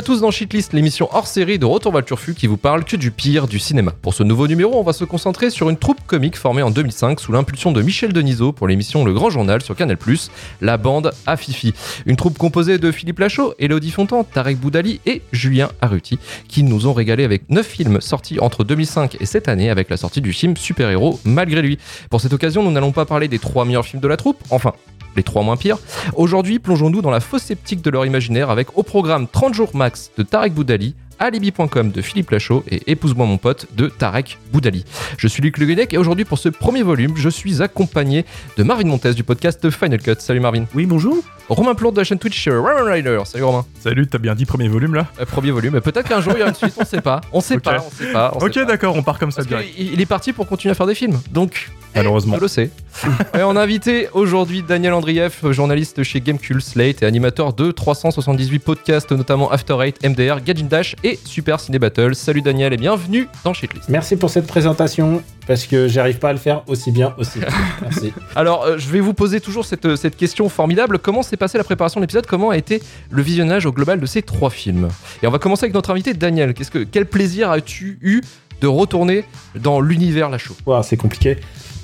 À tous dans Shitlist, l'émission hors série de Retour vers le Turfu qui vous parle que du pire du cinéma. Pour ce nouveau numéro, on va se concentrer sur une troupe comique formée en 2005 sous l'impulsion de Michel Denisot pour l'émission Le Grand Journal sur Canal+, la bande à Fifi. Une troupe composée de Philippe Lachaud, Elodie Fontan, Tarek Boudali et Julien Arruti qui nous ont régalé avec 9 films sortis entre 2005 et cette année avec la sortie du film Super Héros malgré lui. Pour cette occasion, nous n'allons pas parler des trois meilleurs films de la troupe, enfin les trois moins pires. Aujourd'hui, plongeons-nous dans la fausse sceptique de leur imaginaire avec au programme 30 jours max de Tarek Boudali, alibi.com de Philippe Lachaud et épouse-moi mon pote de Tarek Boudali. Je suis Luc Le Guenec et aujourd'hui pour ce premier volume, je suis accompagné de Marvin Montes du podcast Final Cut. Salut Marvin. Oui, bonjour. Romain Plourde de la chaîne Twitch Roman Rider. Salut Romain. Salut, t'as bien dit premier volume là Euh, premier volume, peut-être qu'un jour il y aura une suite, on sait pas. On sait pas, on sait pas. on Ok, d'accord, on part comme ça Parce direct. qu'il il est parti pour continuer à faire des films. Donc, Malheureusement. on le sait. et on a invité aujourd'hui Daniel Andrieff, journaliste chez Gamecube Slate et animateur de 378 podcasts, notamment After Eight, MDR, Gadget Dash et Super Ciné Battle. Salut Daniel et bienvenue dans Shitlist. Merci pour cette présentation, parce que j'arrive pas à le faire aussi bien aussi. Merci. Alors, euh, je vais vous poser toujours cette, euh, cette question formidable. Comment s'est passée la préparation de l'épisode? Comment a été le visionnage au global de ces trois films? Et on va commencer avec notre invité Daniel. Qu'est-ce que, quel plaisir as-tu eu de retourner dans l'univers Lachaud Ouah, c'est compliqué.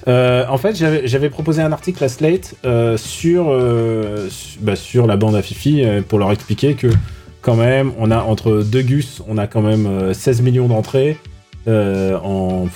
Euh, en fait, j'avais proposé un article à Slate euh, sur, euh, bah, sur la bande à Fifi pour leur expliquer que, quand même, on a entre deux Gus, on a quand même euh, 16 millions d'entrées en,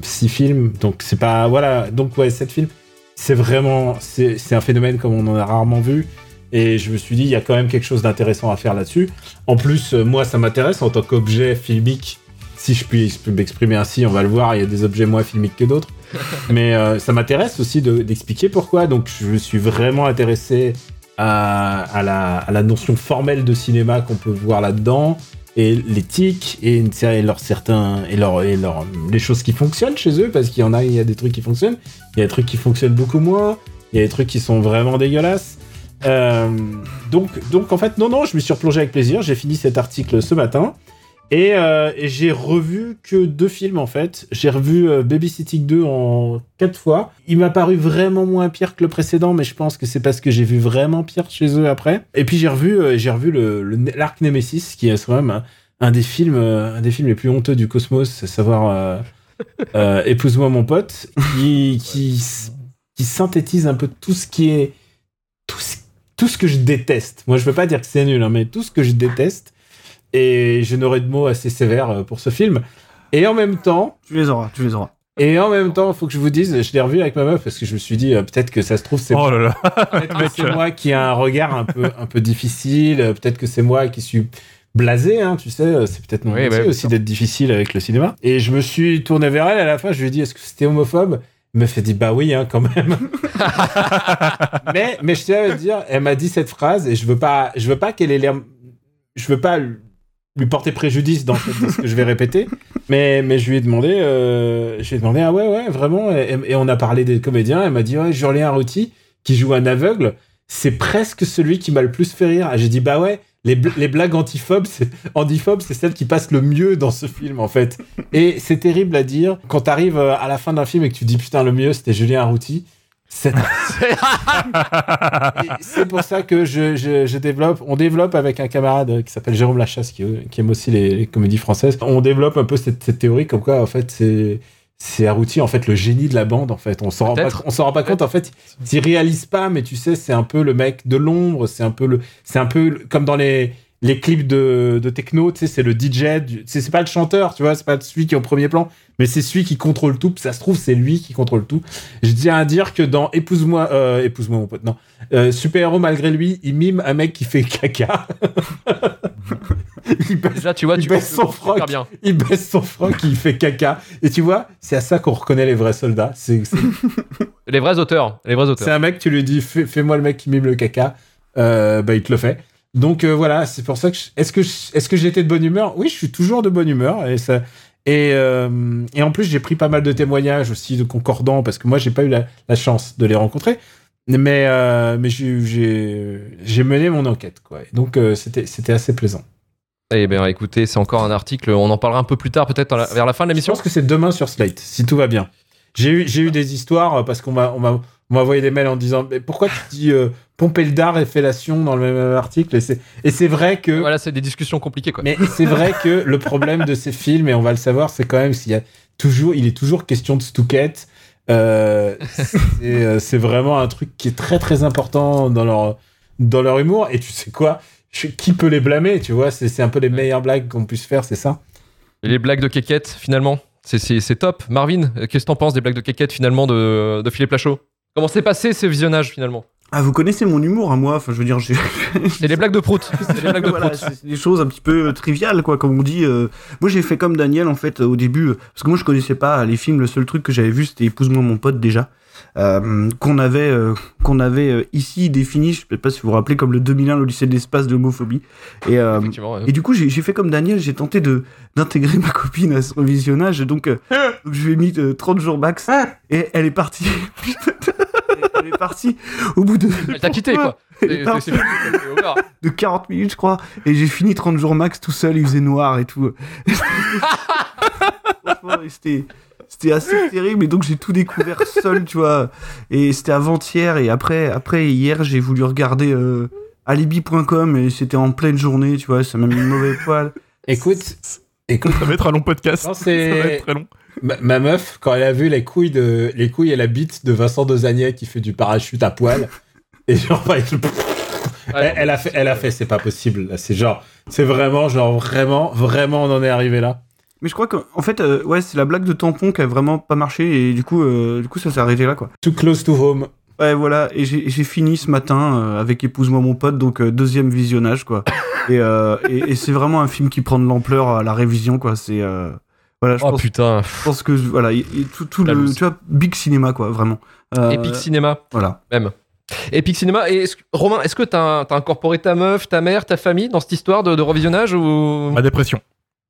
6 films. Donc, c'est pas. Voilà. Donc, ouais, 7 films. C'est vraiment. C'est un phénomène comme on en a rarement vu. Et je me suis dit, il y a quand même quelque chose d'intéressant à faire là-dessus. En plus, moi, ça m'intéresse en tant qu'objet filmique. Si je puis, m'exprimer ainsi, on va le voir, il y a des objets moins filmiques que d'autres. Mais euh, ça m'intéresse aussi de- d'expliquer pourquoi. Donc, je suis vraiment intéressé à, la, notion formelle de cinéma qu'on peut voir là-dedans, et l'éthique, et, et certains, et leur, les choses qui fonctionnent chez eux, parce qu'il y en a, il y a des trucs qui fonctionnent, il y a des trucs qui fonctionnent beaucoup moins, il y a des trucs qui sont vraiment dégueulasses. Euh, donc, donc, en fait, non, non, je me suis replongé avec plaisir. J'ai fini cet article ce matin. Et, euh, et j'ai revu que deux films en fait. J'ai revu euh, Babysitting 2 en quatre fois. Il m'a paru vraiment moins pire que le précédent, mais je pense que c'est parce que j'ai vu vraiment pire chez eux après. Et puis j'ai revu, euh, j'ai revu le, l'arc Nemesis, qui est quand même un, un des films, euh, un des films les plus honteux du cosmos, à savoir Épouse-moi mon pote, qui, qui, qui synthétise un peu tout ce qui est tout ce, tout ce que je déteste. Moi, je veux pas dire que c'est nul, hein, mais tout ce que je déteste. Et je n'aurai de mots assez sévères euh, pour ce film. Et en même temps, Tu les auras, tu les auras. et en même temps, faut que je vous dise, je l'ai revu avec ma meuf parce que je me suis dit euh, peut-être que ça se trouve c'est Oh là là. peut-être c'est moi qui a un regard un peu un peu difficile. euh, Peut-être que c'est moi qui suis blasé, hein, tu sais. C'est peut-être mon Oui, métier bah, aussi d'être difficile avec le cinéma. Et je me suis tourné vers elle à la fin. Je lui ai dit est-ce que c'était homophobe? Elle m'a fait dit bah oui hein, quand même. mais mais je tiens à te dire, elle m'a dit cette phrase et je veux pas je veux pas qu'elle ait l'air je veux pas lui porter préjudice dans, ce que je vais répéter, mais, mais je lui ai demandé, euh, je lui ai demandé, ah ouais, ouais, vraiment, et, on a parlé des comédiens, elle m'a dit, ouais, Julien Arruti, qui joue un aveugle, c'est presque celui qui m'a le plus fait rire. J'ai dit, bah ouais, les, les blagues antiphobes, antiphobes, c'est celles qui passent le mieux dans ce film, en fait. Et c'est terrible à dire, quand t'arrives euh, à la fin d'un film et que tu dis, putain, le mieux, c'était Julien Arruti, c'est pour ça que je, je- je développe, on développe avec un camarade qui s'appelle Jérôme Lachasse, qui, qui aime aussi les, les comédies françaises. On développe un peu cette, cette théorie comme quoi, en fait, c'est c'est Arruti, en fait, le génie de la bande, en fait. On s'en rend pas, on s'en rend pas compte, en fait. S'il réalise pas, mais tu sais, c'est un peu le mec de l'ombre, c'est un peu le, c'est un peu le- comme dans les, les clips de, de techno, tu sais, c'est le DJ, c'est c'est pas le chanteur, tu vois, c'est pas celui qui est au premier plan, mais c'est celui qui contrôle tout. Ça se trouve, c'est lui qui contrôle tout. Je tiens à dire que dans Épouse-moi, euh, épouse-moi mon pote, non, euh, Super Héros malgré lui, il mime un mec qui fait caca. il, baisse, Déjà, tu vois, il tu baisse son froc. bien. il baisse son froc, il fait caca. Et tu vois, c'est à ça qu'on reconnaît les vrais soldats. C'est c'est- Les vrais auteurs, les vrais c'est auteurs. un mec, tu lui dis, fais- fais-moi le mec qui mime le caca. Euh, bah, il te le fait. Donc euh, voilà, c'est pour ça que je- est-ce que je- est-ce que j'étais de bonne humeur? Oui, je suis toujours de bonne humeur et ça et, euh, et en plus j'ai pris pas mal de témoignages aussi de concordants parce que moi j'ai pas eu la, la chance de les rencontrer, mais euh, mais j'ai mené mon enquête quoi. Et donc c'était c'était assez plaisant. Eh bien, écoutez, c'est encore un article. On en parlera un peu plus tard, peut-être vers la fin de Je l'émission. pense que c'est demain sur Slate si tout va bien. J'ai eu j'ai eu des histoires parce qu'on m'a m'a on m'a envoyé des mails en disant mais pourquoi tu dis euh, pomper le dard et fellation dans le même article. Et c'est, vrai que. Voilà, c'est des discussions compliquées, quoi. Mais c'est vrai que le problème de ces films, et on va le savoir, c'est quand même s'il y a toujours, il est toujours question de stouquette. Euh, c'est, euh, c'est vraiment un truc qui est très très important dans leur dans leur humour. Et tu sais quoi, Je- qui peut les blâmer Tu vois, c'est, un peu les meilleures blagues qu'on puisse faire, c'est ça. Et les blagues de Kékette, finalement, c'est- c'est c'est top. Marvin, euh, qu'est-ce que t'en penses des blagues de Kékette, finalement, de, de Philippe Lachaud? Comment s'est passé ce visionnage, finalement? Ah, vous connaissez mon humour à moi, enfin, je veux dire, j'ai. C'est les blagues de Prout. C'est les blagues de Voilà, c'est des choses un petit peu euh, triviales, quoi, comme on dit. euh. Moi, j'ai fait comme Daniel, en fait, euh, au début, euh, parce que moi, je connaissais pas les films. Le seul truc que j'avais vu, c'était Épouse-moi mon pote, déjà. Euh, qu'on avait, euh, qu'on avait euh, ici défini, je sais pas si vous vous rappelez, comme le 2001, l'Odyssée de l'espace de l'homophobie. Et, euh, Effectivement, ouais. et du coup, j'ai j'ai fait comme Daniel, j'ai tenté de d'intégrer ma copine à ce revisionnage. Donc, euh, donc je lui ai mis euh, 30 jours max. Et elle est partie. elle est partie au bout de Elle t'a quitté, quoi. De 40 minutes, je crois. Et j'ai fini 30 jours max tout seul, il faisait noir et tout. Franchement, et c'était. C'était assez terrible et donc j'ai tout découvert seul, tu vois. Et c'était avant-hier et après, après hier, j'ai voulu regarder euh, alibi.com et c'était en pleine journée, tu vois. Ça m'a mis une mauvaise poil. Écoute, écoute, Ça va être un long podcast. Non, Ça c'est- va être très long. ma, ma meuf, quand elle a vu les couilles de les couilles et la bite de Vincent Dezagnet qui fait du parachute à poil, et genre, elle, a fait, elle a fait, c'est pas possible. là. C'est genre, c'est vraiment, genre vraiment, vraiment, on en est arrivé là. Mais je crois qu'en fait, euh, ouais, c'est la blague de tampon qui a vraiment pas marché et du coup, euh, du coup, ça s'est arrêté là, quoi. Too close to home. Ouais, voilà, et j'ai fini ce matin euh, avec Épouse-moi mon pote, donc euh, deuxième visionnage, quoi. et euh, et, et c'est vraiment un film qui prend de l'ampleur à la révision, quoi. C'est. euh, voilà, je, Oh pense, putain. je pense que. Voilà, et- tout, le. Tu vois, big cinéma, quoi, vraiment. Euh, Epic Cinéma, Voilà. même. Epic Cinéma. Et Romain, est-ce que t'as as incorporé ta meuf, ta mère, ta famille dans cette histoire de, de revisionnage ou? Ma dépression.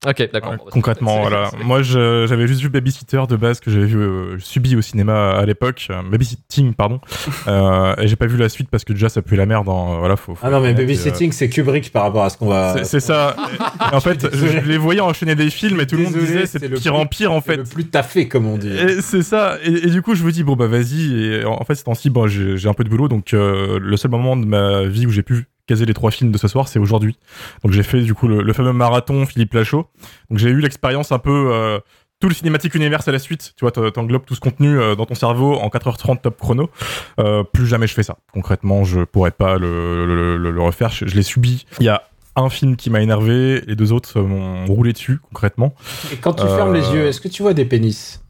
Ok, d'accord. Bah, concrètement, c'est- voilà. c'est- Moi, j'avais juste vu Babysitter de base que j'avais vu euh, subi au cinéma à l'époque, euh, Babysitting, pardon. Euh, et j'ai pas vu la suite parce que déjà ça pue la merde. Dans, voilà, faut, faut Ah non, mais babysitting, c'est Kubrick par rapport à ce qu'on euh, va. c'est- C'est ça. En fait, je, désolé. je les voyais enchaîner des films et tout le monde Désolé, disait c'est c'est le de pire plus- en pire en C'est fait. le plus taffé, comme on dit. Et c'est ça. Et, et du coup, je me dis, bon, bah, vas-y. Et en fait, ces temps-ci, bon, j'ai j'ai un peu de boulot. Donc, euh, le seul moment de ma vie où j'ai pu caser les trois films de ce soir, c'est aujourd'hui. Donc, j'ai fait, du coup, le, le fameux marathon Philippe Lachaud. Donc, j'ai eu l'expérience un peu, euh, tout le cinématique univers à la suite. Tu vois, t'en- t'englobes tout ce contenu euh, dans ton cerveau en 4h30 top chrono. Euh, plus jamais je fais ça. Concrètement, je pourrais pas le, le, le- le refaire. Je, je l'ai subi. Il y a un film qui m'a énervé, les deux autres m'ont roulé dessus, concrètement. Et quand tu fermes les yeux, est-ce que tu vois des pénis?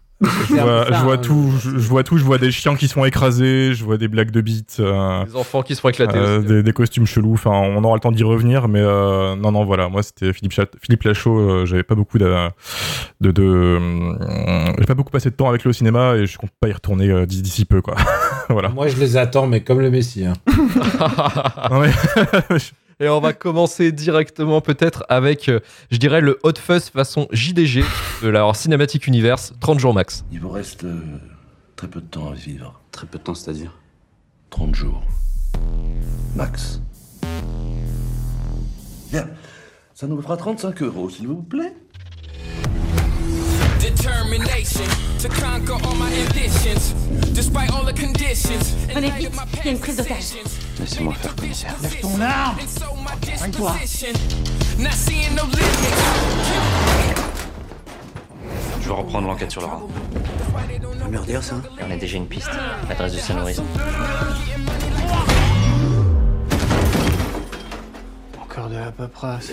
Je vois, je vois tout, je, je vois tout, je vois des chiens qui sont écrasés, je vois des blagues de bites, euh, Les enfants qui se font éclater euh, aussi. des, des costumes chelous. Enfin, on aura le temps d'y revenir, mais euh, non, non, voilà. Moi, c'était Philippe, Chat- Philippe Lachaud. euh, J'avais pas beaucoup de, de, de euh, j'ai pas beaucoup passé de temps avec lui au cinéma et je compte pas y retourner euh, d'ici d'ici peu, quoi. voilà. Moi, je les attends, mais comme le Messie. hein. Non, mais- Et on va commencer directement peut-être avec, euh, je dirais, le hot fuzz façon JDG de la Cinematic Universe, 30 jours max. Il vous reste euh, très peu de temps à vivre. Très peu de temps, c'est-à-dire 30 jours. Max. Bien. Ça nous fera 35 euros, s'il vous plaît. Venez vite, il y a une prise d'otage. Laissez-moi faire, commissaire. Lève ton arme. Not seeing no limits. Je vais reprendre l'enquête sur me redire ça On a déjà une piste. L'adresse de sa nourrice. Encore de la paperasse.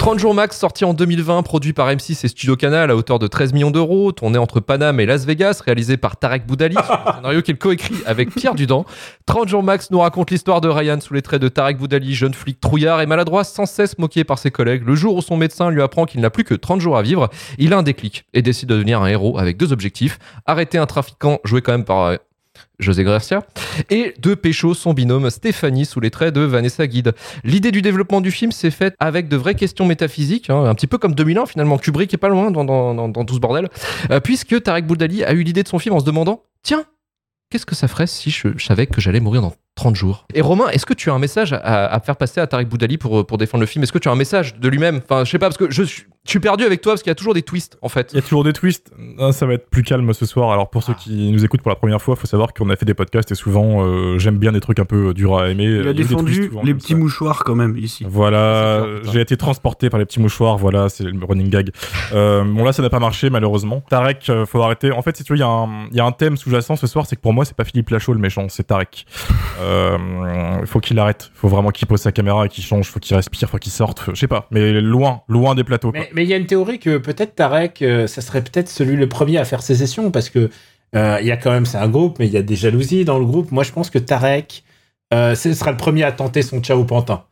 30 jours max, sorti en 2020, produit par M6 et Studio Canal à hauteur de 13 millions d'euros, tourné entre Paname et Las Vegas, réalisé par Tarek Boudali, un scénario qu'il coécrit avec Pierre Dudan. 30 jours max nous raconte l'histoire de Ryan sous les traits de Tarek Boudali, jeune flic trouillard et maladroit, sans cesse moqué par ses collègues. Le jour où son médecin lui apprend qu'il n'a plus que 30 jours à vivre, il a un déclic et décide de devenir un héros avec deux objectifs. Arrêter un trafiquant joué quand même par... José Garcia, et de pécho son binôme Stéphanie sous les traits de Vanessa Guide. L'idée du développement du film s'est faite avec de vraies questions métaphysiques, hein, un petit peu comme 2001 finalement. Kubrick est pas loin dans, dans, tout ce bordel, euh, puisque Tarek Boudali a eu l'idée de son film en se demandant Tiens, qu'est-ce que ça ferait si je, savais que j'allais mourir dans 30 jours? Et Romain, est-ce que tu as un message à, à faire passer à Tarek Boudali pour, pour défendre le film? Est-ce que tu as un message de lui-même? Enfin, je sais pas, parce que je suis, je suis perdu avec toi parce qu'il y a toujours des twists en fait. Il y a toujours des twists. Ah, ça va être plus calme ce soir. Alors pour ceux qui nous écoutent pour la première fois, faut savoir qu'on a fait des podcasts et souvent euh, j'aime bien des trucs un peu durs à aimer. Il a défendu twists souvent les petits ça. mouchoirs quand même ici. Voilà, j'ai été transporté par les petits mouchoirs, voilà, c'est le running gag. Euh, bon là, ça n'a pas marché malheureusement. Tarek, euh, faut arrêter. En fait, si tu veux, il y, a un- il y a un thème sous-jacent ce soir, c'est que pour moi, c'est pas Philippe Lachaud le méchant, c'est Tarek. Euh, faut qu'il arrête, faut vraiment qu'il pose sa caméra et qu'il change, faut qu'il respire, faut qu'il sorte, je sais pas, mais loin, loin des plateaux. Mais mais il y a une théorie que peut-être Tarek, euh, ça serait peut-être celui le premier à faire sécession parce que euh, il y a quand même, c'est un groupe, mais il y a des jalousies dans le groupe. Moi, je pense que Tarek, euh, ce sera le premier à tenter son Ciao Pantin.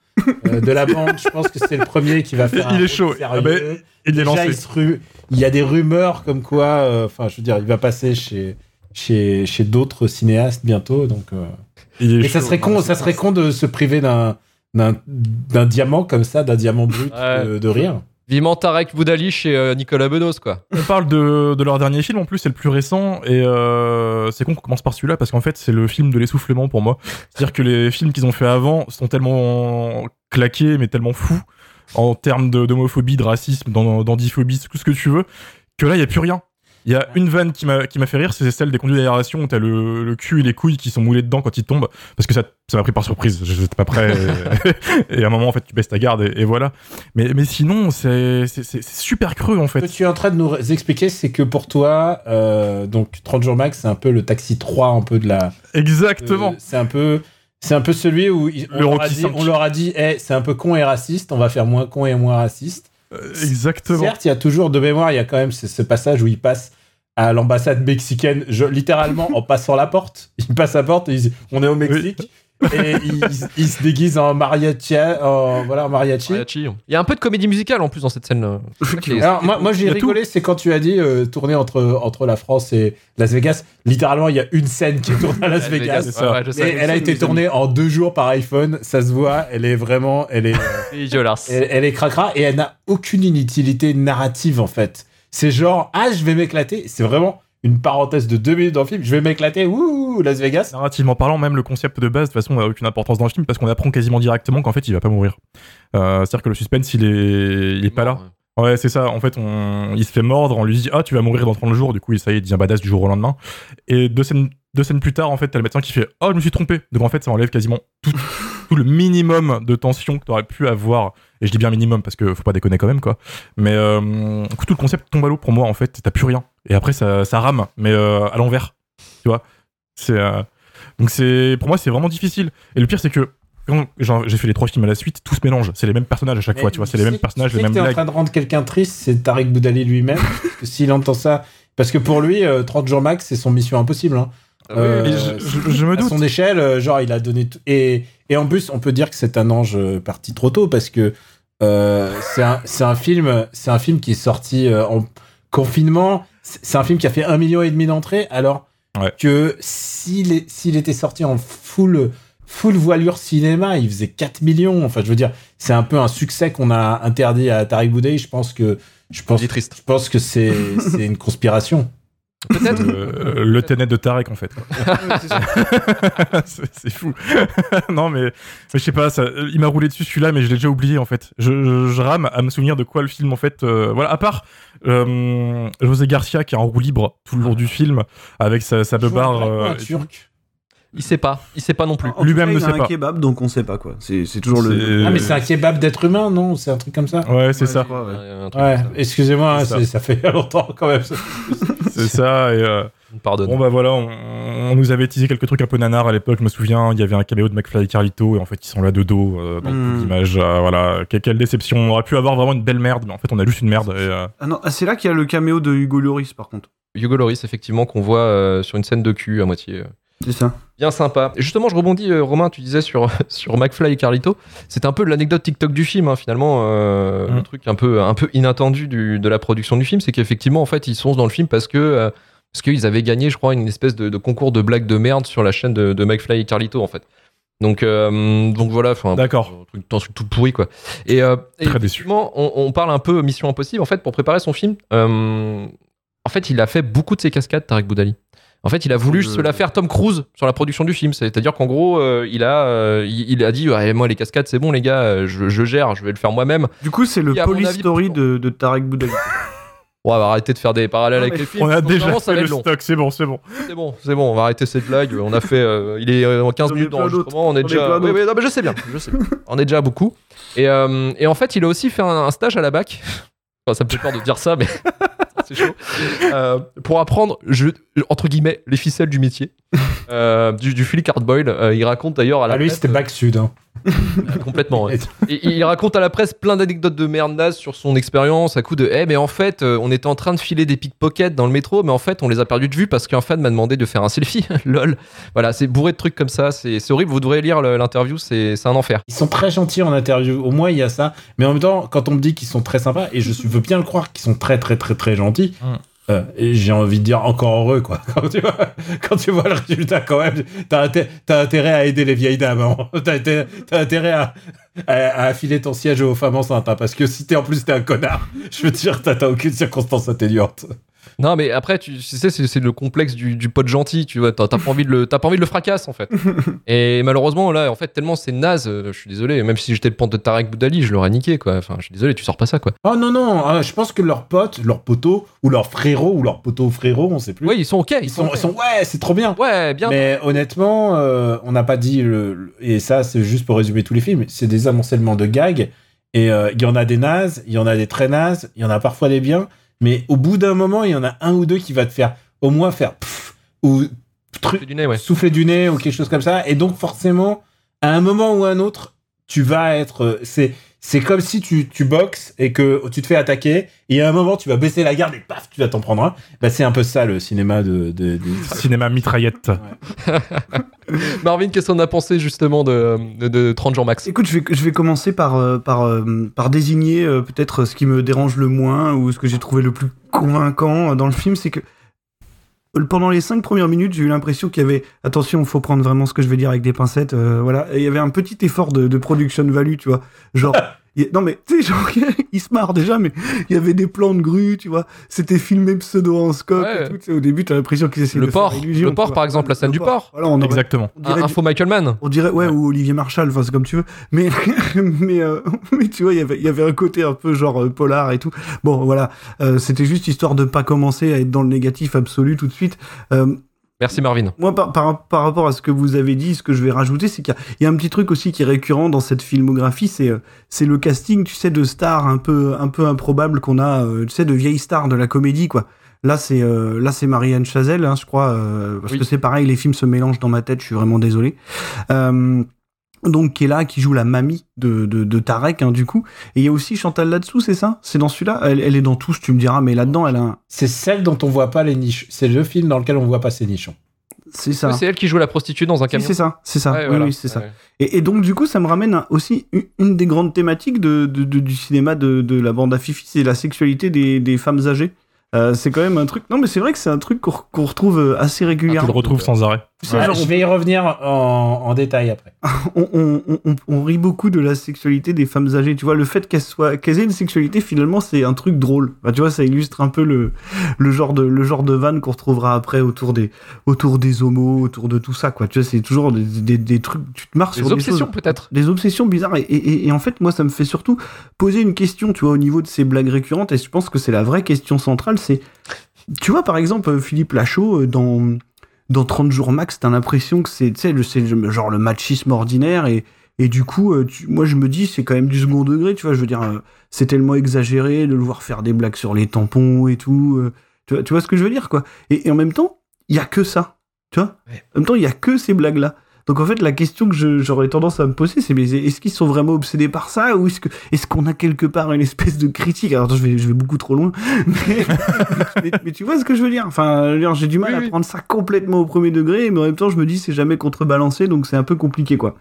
Euh, de la bande, je pense que c'est le premier qui va faire Il un est chaud. sérieux. Ah ben, Il est Déjà, lancé. il, se ru- il y a des rumeurs comme quoi, euh, enfin, je veux dire, il va passer chez chez, chez d'autres cinéastes bientôt, donc. euh, Il est Et ça serait con, ça serait con de se priver d'un d'un d'un diamant comme ça, d'un diamant brut Ouais. de, de rire. Vivement Tarek Boudali chez euh, Nicolas Bedos, quoi. On parle de, de leur dernier film en plus, c'est le plus récent et euh, c'est con qu'on commence par celui-là parce qu'en fait c'est le film de l'essoufflement pour moi. C'est-à-dire que les films qu'ils ont fait avant sont tellement claqués mais tellement fous en termes d'homophobie, de racisme, d'an- d'andiphobie, tout ce que tu veux, que là il y a plus rien. Il y a une vanne qui m'a qui m'a fait rire, c'est celle des conduits d'aération où t'as le, le cul et les couilles qui sont moulés dedans quand ils tombent parce que ça ça m'a pris par surprise, je j'étais pas prêt et, et à un moment en fait tu baisses ta garde et, et voilà. Mais mais sinon c'est c'est c'est super creux en Ce que fait. tu es en train de nous expliquer, c'est que pour toi, euh, donc 30 jours max, c'est un peu le taxi 3, un peu de la. Exactement. euh, c'est un peu. C'est un peu celui où ils- on, Le leur dit, on leur a dit, Eh, c'est un peu con et raciste, on va faire moins con et moins raciste. Euh, Exactement. Certes, il y a toujours de mémoire, il y a quand même ce, ce passage où ils passent à l'ambassade mexicaine, je- littéralement en passant la porte. Ils passent la porte et ils disent On est au Mexique. et ils se déguisent en mariachi. En, voilà, en mariachi. Mariachi. Il y a un peu de comédie musicale en plus dans cette scène. Alors, moi, moi Il j'ai a rigolé, c'est quand tu as dit euh, tourner entre, entre la France et Las Vegas. Littéralement, il y a une scène qui tourne à Las Vegas. c'est ça. Ouais, je Et elle a été tournée en deux jours par iPhone, ça se voit, elle est vraiment, elle est, Dégueulasse. elle, elle est cracra et elle n'a aucune utilité narrative en fait. C'est genre, ah, je vais m'éclater. C'est vraiment une parenthèse de deux minutes dans le film. Je vais m'éclater, ouh, Las Vegas. Narrativement parlant, même le concept de base, de toute façon, n'a aucune importance dans le film parce qu'on apprend quasiment directement qu'en fait, il va pas mourir. Euh, C'est-à-dire que le suspense, il est, il est pas là. Ouais, c'est ça. En fait, on... il se fait mordre, on lui dit Ah, tu vas mourir dans 30 jours. Du coup, il- ça y est, il devient badass du jour au lendemain. Et deux scènes, deux scènes plus tard, en fait, t'as le médecin qui fait Oh, je me suis trompé. Donc, en fait, ça enlève quasiment tout, tout le minimum de tension que t'aurais pu avoir. Et je dis bien minimum parce que faut pas déconner quand même, quoi. Mais euh, tout le concept tombe à l'eau pour moi, en fait. T'as plus rien. Et après, ça, ça rame, mais euh, à l'envers. Tu vois C'est. euh, Donc, c'est pour moi, c'est vraiment difficile. Et le pire, c'est que. J'ai fait les trois films à la suite, tout se mélange. C'est les mêmes personnages à chaque fois, tu vois. C'est les mêmes personnages, les mêmes Tu es en blagues. train de rendre quelqu'un triste, c'est Tariq Boudali lui-même. s'il entend ça, parce que pour lui, euh, 30 jours max, c'est son mission impossible. Hein. Euh, Et je, je- je me à doute. son échelle, euh, genre, il a donné tout. Et, et en plus, on peut dire que c'est un ange euh, parti trop tôt parce que euh, c'est un, c'est un film, c'est un film qui est sorti euh, en confinement. C'est un film qui a fait un million et demi d'entrées, alors Ouais. que s'il est- s'il était sorti en full full voilure cinéma, il faisait 4 millions. Enfin, je veux dire, c'est un peu un succès qu'on a interdit à Tariq Boudai. Je pense que je pense, je pense que c'est c'est une conspiration. Peut-être. Euh, le Tenet de Tarek en fait. c'est c'est fou. non mais, mais je sais pas, ça, il m'a roulé dessus celui-là, mais je l'ai déjà oublié en fait. Je, je- je rame à me souvenir de quoi le film en fait. euh, voilà, à part euh, José Garcia qui est en roue libre tout le long du film avec sa, sa beubare. euh, Un turc. Il sait pas. Il sait pas non plus. Lui-même ne il a sait un pas. kebab, donc on sait pas quoi. C'est c'est toujours le. c'est- Ah, mais c'est un kebab d'être humain, non? C'est un truc comme ça Ouais, c'est Ouais, ça. ouais. Excusez-moi, hein, C'est ça. c'est- ça fait longtemps quand même. C'est ça. Et, euh, Pardonne. Bon bah voilà, on, on nous avait teasé quelques trucs un peu nanars à l'époque, je me souviens, il y avait un caméo de McFly et Carlito et en fait ils sont là de dos euh, dans Hmm. l'image, euh, voilà, Que- quelle déception, on aurait pu avoir vraiment une belle merde, mais en fait on a juste une merde. Et, euh, Ah non, ah, c'est là qu'il y a le caméo de Hugo Lloris par contre. Hugo Loris, effectivement, qu'on voit euh, sur une scène de cul à moitié. C'est ça. Bien sympa. Et justement, je rebondis, euh, Romain, tu disais sur, sur McFly et Carlito. C'est un peu l'anecdote TikTok du film, hein, finalement. euh, Mm. Le truc un peu, un peu inattendu du- de la production du film, c'est qu'effectivement, en fait, ils sont dans le film parce que euh, Parce qu'ils avaient gagné, je crois, une espèce de, de concours de blagues de merde sur la chaîne de, de McFly et Carlito, en fait. Donc, euh, donc voilà, enfin, D'accord. un truc, un truc tout pourri, quoi. Et, euh, et Très déçu. effectivement, on, on parle un peu Mission Impossible. En fait, pour préparer son film, euh, en fait, il a fait beaucoup de ses cascades, Tarek Boudali. En fait, il a voulu Je- se la faire Tom Cruise sur la production du film. C'est-à-dire qu'en gros, euh, il, a, euh, il, il a dit Moi, les cascades, c'est bon, les gars, euh, je, je gère, je vais le faire moi-même. Du coup, c'est le Police avis, Story de, de Tarek Boudali. On va arrêter de faire des parallèles Non, avec les films. On a déjà vraiment, fait le long. stock, c'est bon, c'est bon. C'est bon, c'est bon, on va arrêter cette blague. On a fait. euh, il est en 15 J'en ai minutes d'enregistrement. On est déjà. Oui, oui, non, mais je sais bien, je sais bien. On est déjà à beaucoup. Et, euh, et en fait, il a aussi fait un, un stage à la bac. Enfin, ça me fait peur de dire ça, mais c'est chaud. Euh, pour apprendre, je, entre guillemets, les ficelles du métier. Euh, du, du Philly Cardboil. Euh, il raconte d'ailleurs à la Ah, lui, c'était Bac Sud. Hein. Complètement. ouais. Et il raconte à la presse plein d'anecdotes de merde naze sur son expérience à coup de Eh, mais en fait, euh, on était en train de filer des pickpockets dans le métro, mais en fait, on les a perdus de vue parce qu'un fan m'a demandé de faire un selfie. Lol. Voilà, c'est bourré de trucs comme ça. C'est horrible. Vous devrez lire l'interview, c'est un enfer. Ils sont très gentils en interview. Au moins, il y a ça. Mais en même temps, quand on me dit qu'ils sont très sympas, et je veux bien le croire qu'ils sont très, très, très, très gentils, Mm. Euh, j'ai envie de dire encore heureux, quoi. Quand tu vois, quand tu vois le résultat, quand même, t'as inté- t'as intérêt à aider les vieilles dames. hein. T'as inté- t'as intérêt à, affiler ton siège aux femmes enceintes. hein, parce que si t'es en plus t'es un connard, je veux dire, t'as aucune circonstance atténuante. Non, mais après, tu, tu sais, c'est le complexe du, du pote gentil, tu vois. T'as pas envie de le, t'as pas envie de le fracasse, en fait. Et malheureusement, là, en fait, tellement c'est naze, euh, je suis désolé. Même si j'étais le pente de Tarek Boudali, je l'aurais niqué, quoi. Enfin, je suis désolé, tu sors pas ça, quoi. Oh non, non, hein, je pense que leurs potes, leurs poteaux, ou leurs frérots, ou leurs poteaux frérots, on sait plus. Oui, ils sont ok. Ils, ils sont, ok. ils sont, ouais, c'est trop bien. Ouais, bien. Mais honnêtement, euh, on n'a pas dit, le, le- et ça c'est juste pour résumer tous les films, c'est des amoncellements de gags, et euh, il y en a des nazes, il y en a des très nazes, il y en a parfois des biens, mais au bout d'un moment, il y en a un ou deux qui va te faire au moins faire pff, ou truc, Du nez, ouais. souffler du nez ou quelque chose comme ça, et donc forcément, à un moment ou un autre, tu vas être, euh, c'est c'est comme si tu, tu boxes et que tu te fais attaquer, et à un moment, tu vas baisser la garde et paf, tu vas t'en prendre un. Bah, c'est un peu ça le cinéma de, de, de- Cinéma mitraillette. Marvin, qu'est-ce qu'on a pensé justement de, de, de 30 jours max? Écoute, je vais, je vais commencer par, euh, par, euh, par désigner euh, peut-être ce qui me dérange le moins ou ce que j'ai trouvé le plus convaincant dans le film, c'est que euh, pendant les cinq premières minutes, j'ai eu l'impression qu'il y avait, attention, faut prendre vraiment ce que je vais dire avec des pincettes, euh, voilà, Et il y avait un petit effort de, de production value, tu vois, genre. Non mais tu sais genre il se marre déjà mais il y avait des plans de grue tu vois c'était filmé pseudo en scope Ouais. et tout tu sais, au début t'as l'impression qu'ils essaient Le de faire port, illusion, le port, par exemple, la scène du port. voilà on Exactement. on dirait Info Michael Mann. on dirait, ouais, ou Olivier Marshall, enfin, c'est comme tu veux. Mais, mais, euh, mais tu vois, il y avait- il y avait un côté un peu genre euh, polar et tout. Bon, voilà. Euh, C'était juste histoire de pas commencer à être dans le négatif absolu tout de suite. Merci Marvin. moi, par, par, par rapport à ce que vous avez dit, ce que je vais rajouter, c'est qu'il y, y a un petit truc aussi qui est récurrent dans cette filmographie, c'est euh, c'est le casting, tu sais, de stars un peu, un peu improbables qu'on a, euh, tu sais, de vieilles stars de la comédie, quoi. Là, c'est euh, là, c'est Marianne Chazelle, hein, je crois, euh, parce Oui. que c'est pareil, les films se mélangent dans ma tête. Je suis vraiment désolé. Euh, donc, qui est là, qui joue la mamie de, de, de Tarek, hein, du coup. Et il y a aussi Chantal là-dessous, c'est ça? C'est dans celui-là? Elle, elle est dans tous, tu me diras, mais là-dedans, elle a un... C'est celle dont on voit pas les niches. C'est le film dans lequel on voit pas ces nichons. C'est ça. C'est elle qui joue la prostituée dans un Si, camion. c'est ça, c'est ça. Ouais, oui, voilà. oui, c'est ça. Ouais. Et, et donc, du coup, ça me ramène à aussi une, des grandes thématiques de, de- de- du cinéma de, de la bande à Fifi, c'est la sexualité des, des femmes âgées. Euh, c'est quand même un truc. Non, mais c'est vrai que c'est un truc qu'on retrouve euh, assez Tu le régulièrement. retrouves sans arrêt. Genre, je vais y revenir en, en détail après. on, on- on- on- on rit beaucoup de la sexualité des femmes âgées. Tu vois, le fait qu'elles soient, qu'elles aient une sexualité, finalement, c'est un truc drôle. Enfin, tu vois, ça illustre un peu le, le genre de, le genre de vanne qu'on retrouvera après autour des, autour des homos, autour de tout ça, quoi. Tu vois, c'est toujours des, des, des trucs, tu te marres Des sur obsessions des peut-être. Des obsessions bizarres. Et, et- et en fait, moi, ça me fait surtout poser une question, tu vois, au niveau de ces blagues récurrentes. Et je pense que c'est la vraie question centrale. C'est, tu vois, par exemple, Philippe Lachaud, euh, dans, dans 30 jours max, t'as l'impression que c'est, tu sais, le- c'est genre le machisme ordinaire. Et, et du coup, euh, tu- moi, je me dis, c'est quand même du second degré, tu vois. Je veux dire, euh, c'est tellement exagéré de le voir faire des blagues sur les tampons et tout. euh, tu, vois, tu vois ce que je veux dire, quoi. Et, et en même temps, il y a que ça. Tu vois Ouais. En même temps, il y a que ces blagues-là. Donc en fait, la question que j'aurais tendance à me poser, c'est mais est-ce qu'ils sont vraiment obsédés par ça ou est-ce que est-ce qu'on a quelque part une espèce de critique? Alors attends, je vais je vais beaucoup trop loin, mais, mais, mais tu vois ce que je veux dire? Enfin, j'ai du mal Oui, à oui. prendre ça complètement au premier degré, mais en même temps, je me dis c'est jamais contrebalancé, donc c'est un peu compliqué quoi.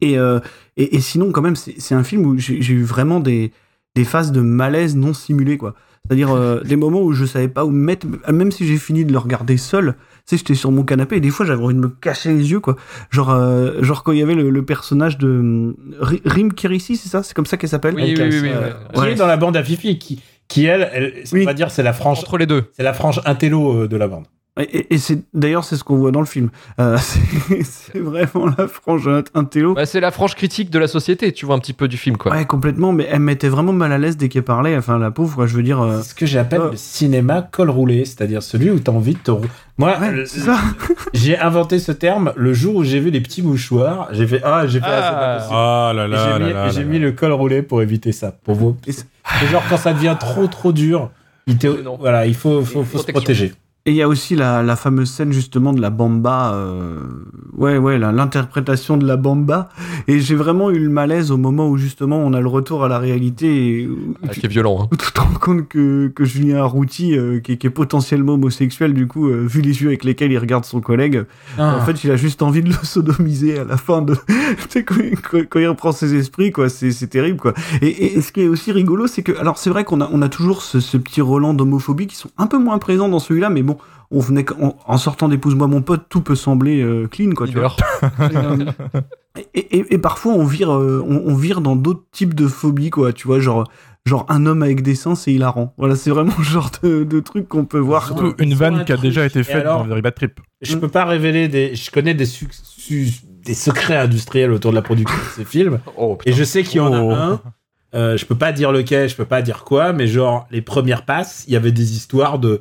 Et euh, et, et sinon, quand même, c'est un film où j'ai eu vraiment des des phases de malaise non simulé quoi. C'est-à-dire euh, des moments où je savais pas où me mettre, même si j'ai fini de le regarder seul. Tu sais, j'étais sur mon canapé et des fois j'avais envie de me cacher les yeux, quoi. Genre, euh, genre quand il y avait le, le personnage de hum, Ri- Rim Kérissi, c'est ça? C'est comme ça qu'elle s'appelle? Oui, oui, oui, oui, Euh, ouais. Qui Ouais. est dans la bande à Fifi, qui, qui elle, elle Oui. on va dire, c'est la frange, Entre les deux. c'est la frange intello euh, de la bande. Et, c'est d'ailleurs c'est ce qu'on voit dans le film. Euh, c'est vraiment la frange intello. Bah, c'est la franche critique de la société, tu vois un petit peu du film, quoi. Ouais, complètement, mais elle m'était vraiment mal à l'aise dès qu'elle parlait. Enfin, la pauvre, quoi, je veux dire. euh, ce que j'appelle euh, le cinéma col roulé, c'est-à-dire celui où t'as envie de te rou- Moi, ouais, ça. j'ai inventé ce terme le jour où j'ai vu les petits mouchoirs. J'ai fait ah, j'ai fait ah, pas possible. Ah là là j'ai mis, là là le col roulé pour éviter ça. Pour vous. Genre quand ça devient trop trop dur, il voilà, il faut, faut, faut se protéger. Et il y a aussi la, la fameuse scène justement de la bamba. euh, Ouais, ouais, l'interprétation de la bamba. Et j'ai vraiment eu le malaise au moment où justement on a le retour à la réalité et où Ah, tu, qui est violent. hein. où tu te rends compte que, que Julien Arrouti, euh, qui, est- qui est potentiellement homosexuel, du coup, euh, vu les yeux avec lesquels il regarde son collègue, Ah. En fait, il a juste envie de le sodomiser à la fin de. tu sais, quand, il reprend ses esprits, quoi, c'est c'est terrible, quoi. Et, et ce qui est aussi rigolo, c'est que. Alors, c'est vrai qu'on a, on a toujours ce, ce petit relent d'homophobie qui sont un peu moins présents dans celui-là, mais bon, on venait. En, en sortant d'épouse-moi mon pote, tout peut sembler euh, clean, quoi, tu vois. Mineur. Et, et- et parfois, on vire, euh, on, on vire dans d'autres types de phobies, quoi, tu vois, genre. Genre un homme avec des seins, c'est hilarant. Voilà, c'est vraiment le genre de, de truc qu'on peut voir. Surtout une vanne qui a déjà été faite alors dans Very Bad Trip. Je peux pas révéler des. Je connais des, su- des secrets industriels autour de la production de ces films. Oh, Et je sais qu'il y en Oh. a un. euh, je peux pas dire lequel, je peux pas dire quoi, mais genre, les premières passes, il y avait des histoires de,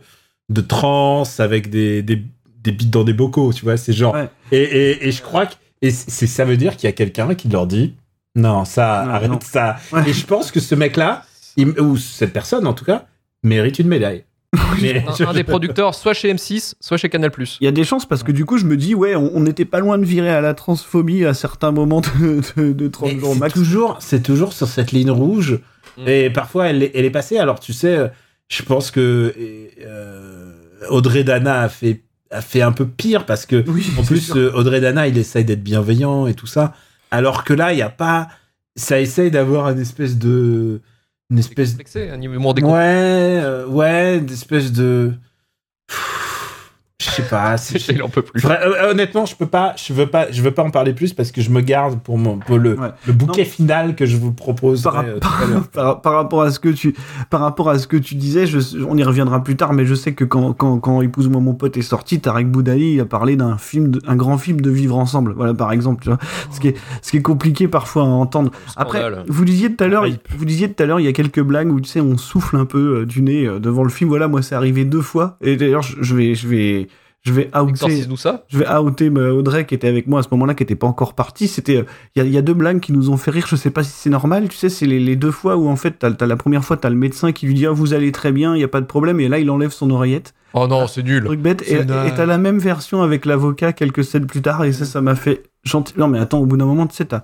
de trans avec des, des, des bites dans des bocaux, tu vois, c'est genre. Ouais. Et, et, et je crois que. Et c'est, ça veut dire qu'il y a quelqu'un qui leur dit Non, ça, Non, arrête non. ça. Ouais. Et je pense que ce mec-là, il- ou cette personne en tout cas, mérite une médaille. Mais un, je- un des producteurs, soit chez M6, soit chez Canal+. Il y a des chances parce que du coup, je me dis, ouais, on n'était pas loin de virer à la transphobie à certains moments de, de, de 30 Mais jours c'est max. toujours, c'est toujours sur cette ligne rouge. Mm. Et parfois, elle, est- elle est passée. Alors, tu sais, euh, je pense que euh, Audrey Dana a fait, a fait un peu pire parce que, Oui, en plus, sûr. euh, Audrey Dana, il essaye d'être bienveillant et tout ça. Alors que là, il n'y a pas. Ça essaye d'avoir une espèce de. Une espèce. Un humour Ouais, euh, ouais, une espèce de. Je sais pas. c'est- Il en peut plus. Euh, honnêtement, je peux pas, je veux pas, je veux pas en parler plus parce que je me garde pour mon, pour le, Ouais. le bouquet Non. final que je vous propose. Par, euh, par- par- par rapport à ce que tu par rapport à ce que tu disais je, on y reviendra plus tard mais je sais que quand quand, quand épouse-moi mon pote est sorti Tarek Boudali a parlé d'un film de- un grand film de vivre ensemble voilà par exemple tu vois ce qui est ce qui est compliqué parfois à entendre après vous disiez tout à l'heure vous disiez tout à l'heure il y a quelques blagues où tu sais on souffle un peu euh, du nez euh, devant le film voilà moi c'est arrivé deux fois et d'ailleurs je, je vais je vais je vais outer ça. je vais outer Audrey qui était avec moi à ce moment-là, qui était pas encore partie. C'était, euh, il y, a- il y a deux blagues qui nous ont fait rire. Je sais pas si c'est normal. Tu sais, c'est les, les deux fois où en fait, t'as, la première fois, t'as le médecin qui lui dit ah, vous allez très bien, il y a pas de problème, et là il enlève son oreillette. Oh non, c'est nul. Truc bête. Et t'as la même version avec l'avocat quelques scènes plus tard, et ça, ça m'a fait gentil. Non mais attends, au bout d'un moment, tu sais, t'as,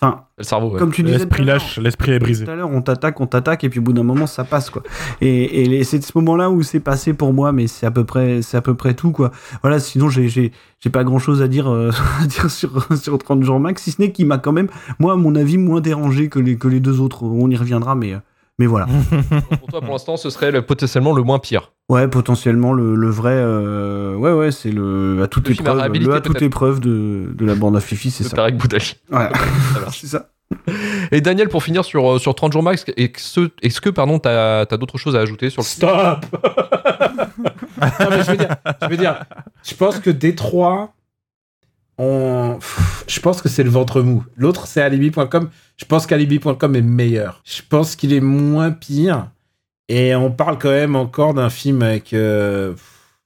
enfin, Le cerveau, ouais. comme tu disais L'esprit tout à l'heure, lâche, l'esprit est brisé. tout à l'heure, on t'attaque, on t'attaque, et puis au bout d'un moment, ça passe, quoi. Et, et c'est ce moment-là où c'est passé pour moi, mais c'est à peu près, c'est à peu près tout, quoi. Voilà, sinon, j'ai, j'ai, j'ai pas grand chose à dire, euh, à dire sur, sur 30 jours max, si ce n'est qu'il m'a quand même, moi, à mon avis, moins dérangé que les, que les deux autres. On y reviendra, mais, euh, mais voilà. Pour toi, pour l'instant, ce serait le- potentiellement le moins pire. Ouais, potentiellement, le, le vrai, euh, ouais, ouais, c'est le, à toute Le film à épreuve, réhabiliter, le à toute épreuve de, de la bande à Fifi, c'est ça. Tarek Boudali. Ouais. C'est ça. Et Daniel, pour finir sur, euh, sur 30 jours max, est-ce que, est-ce que pardon, t'as as, d'autres choses à ajouter sur le Stop. non, mais je veux dire, je veux dire, je pense que Détroit, on, pff, je pense que c'est le ventre mou. L'autre, c'est alibi.com. Je pense qu'alibi.com est meilleur. Je pense qu'il est moins pire. Et on parle quand même encore d'un film avec. euh,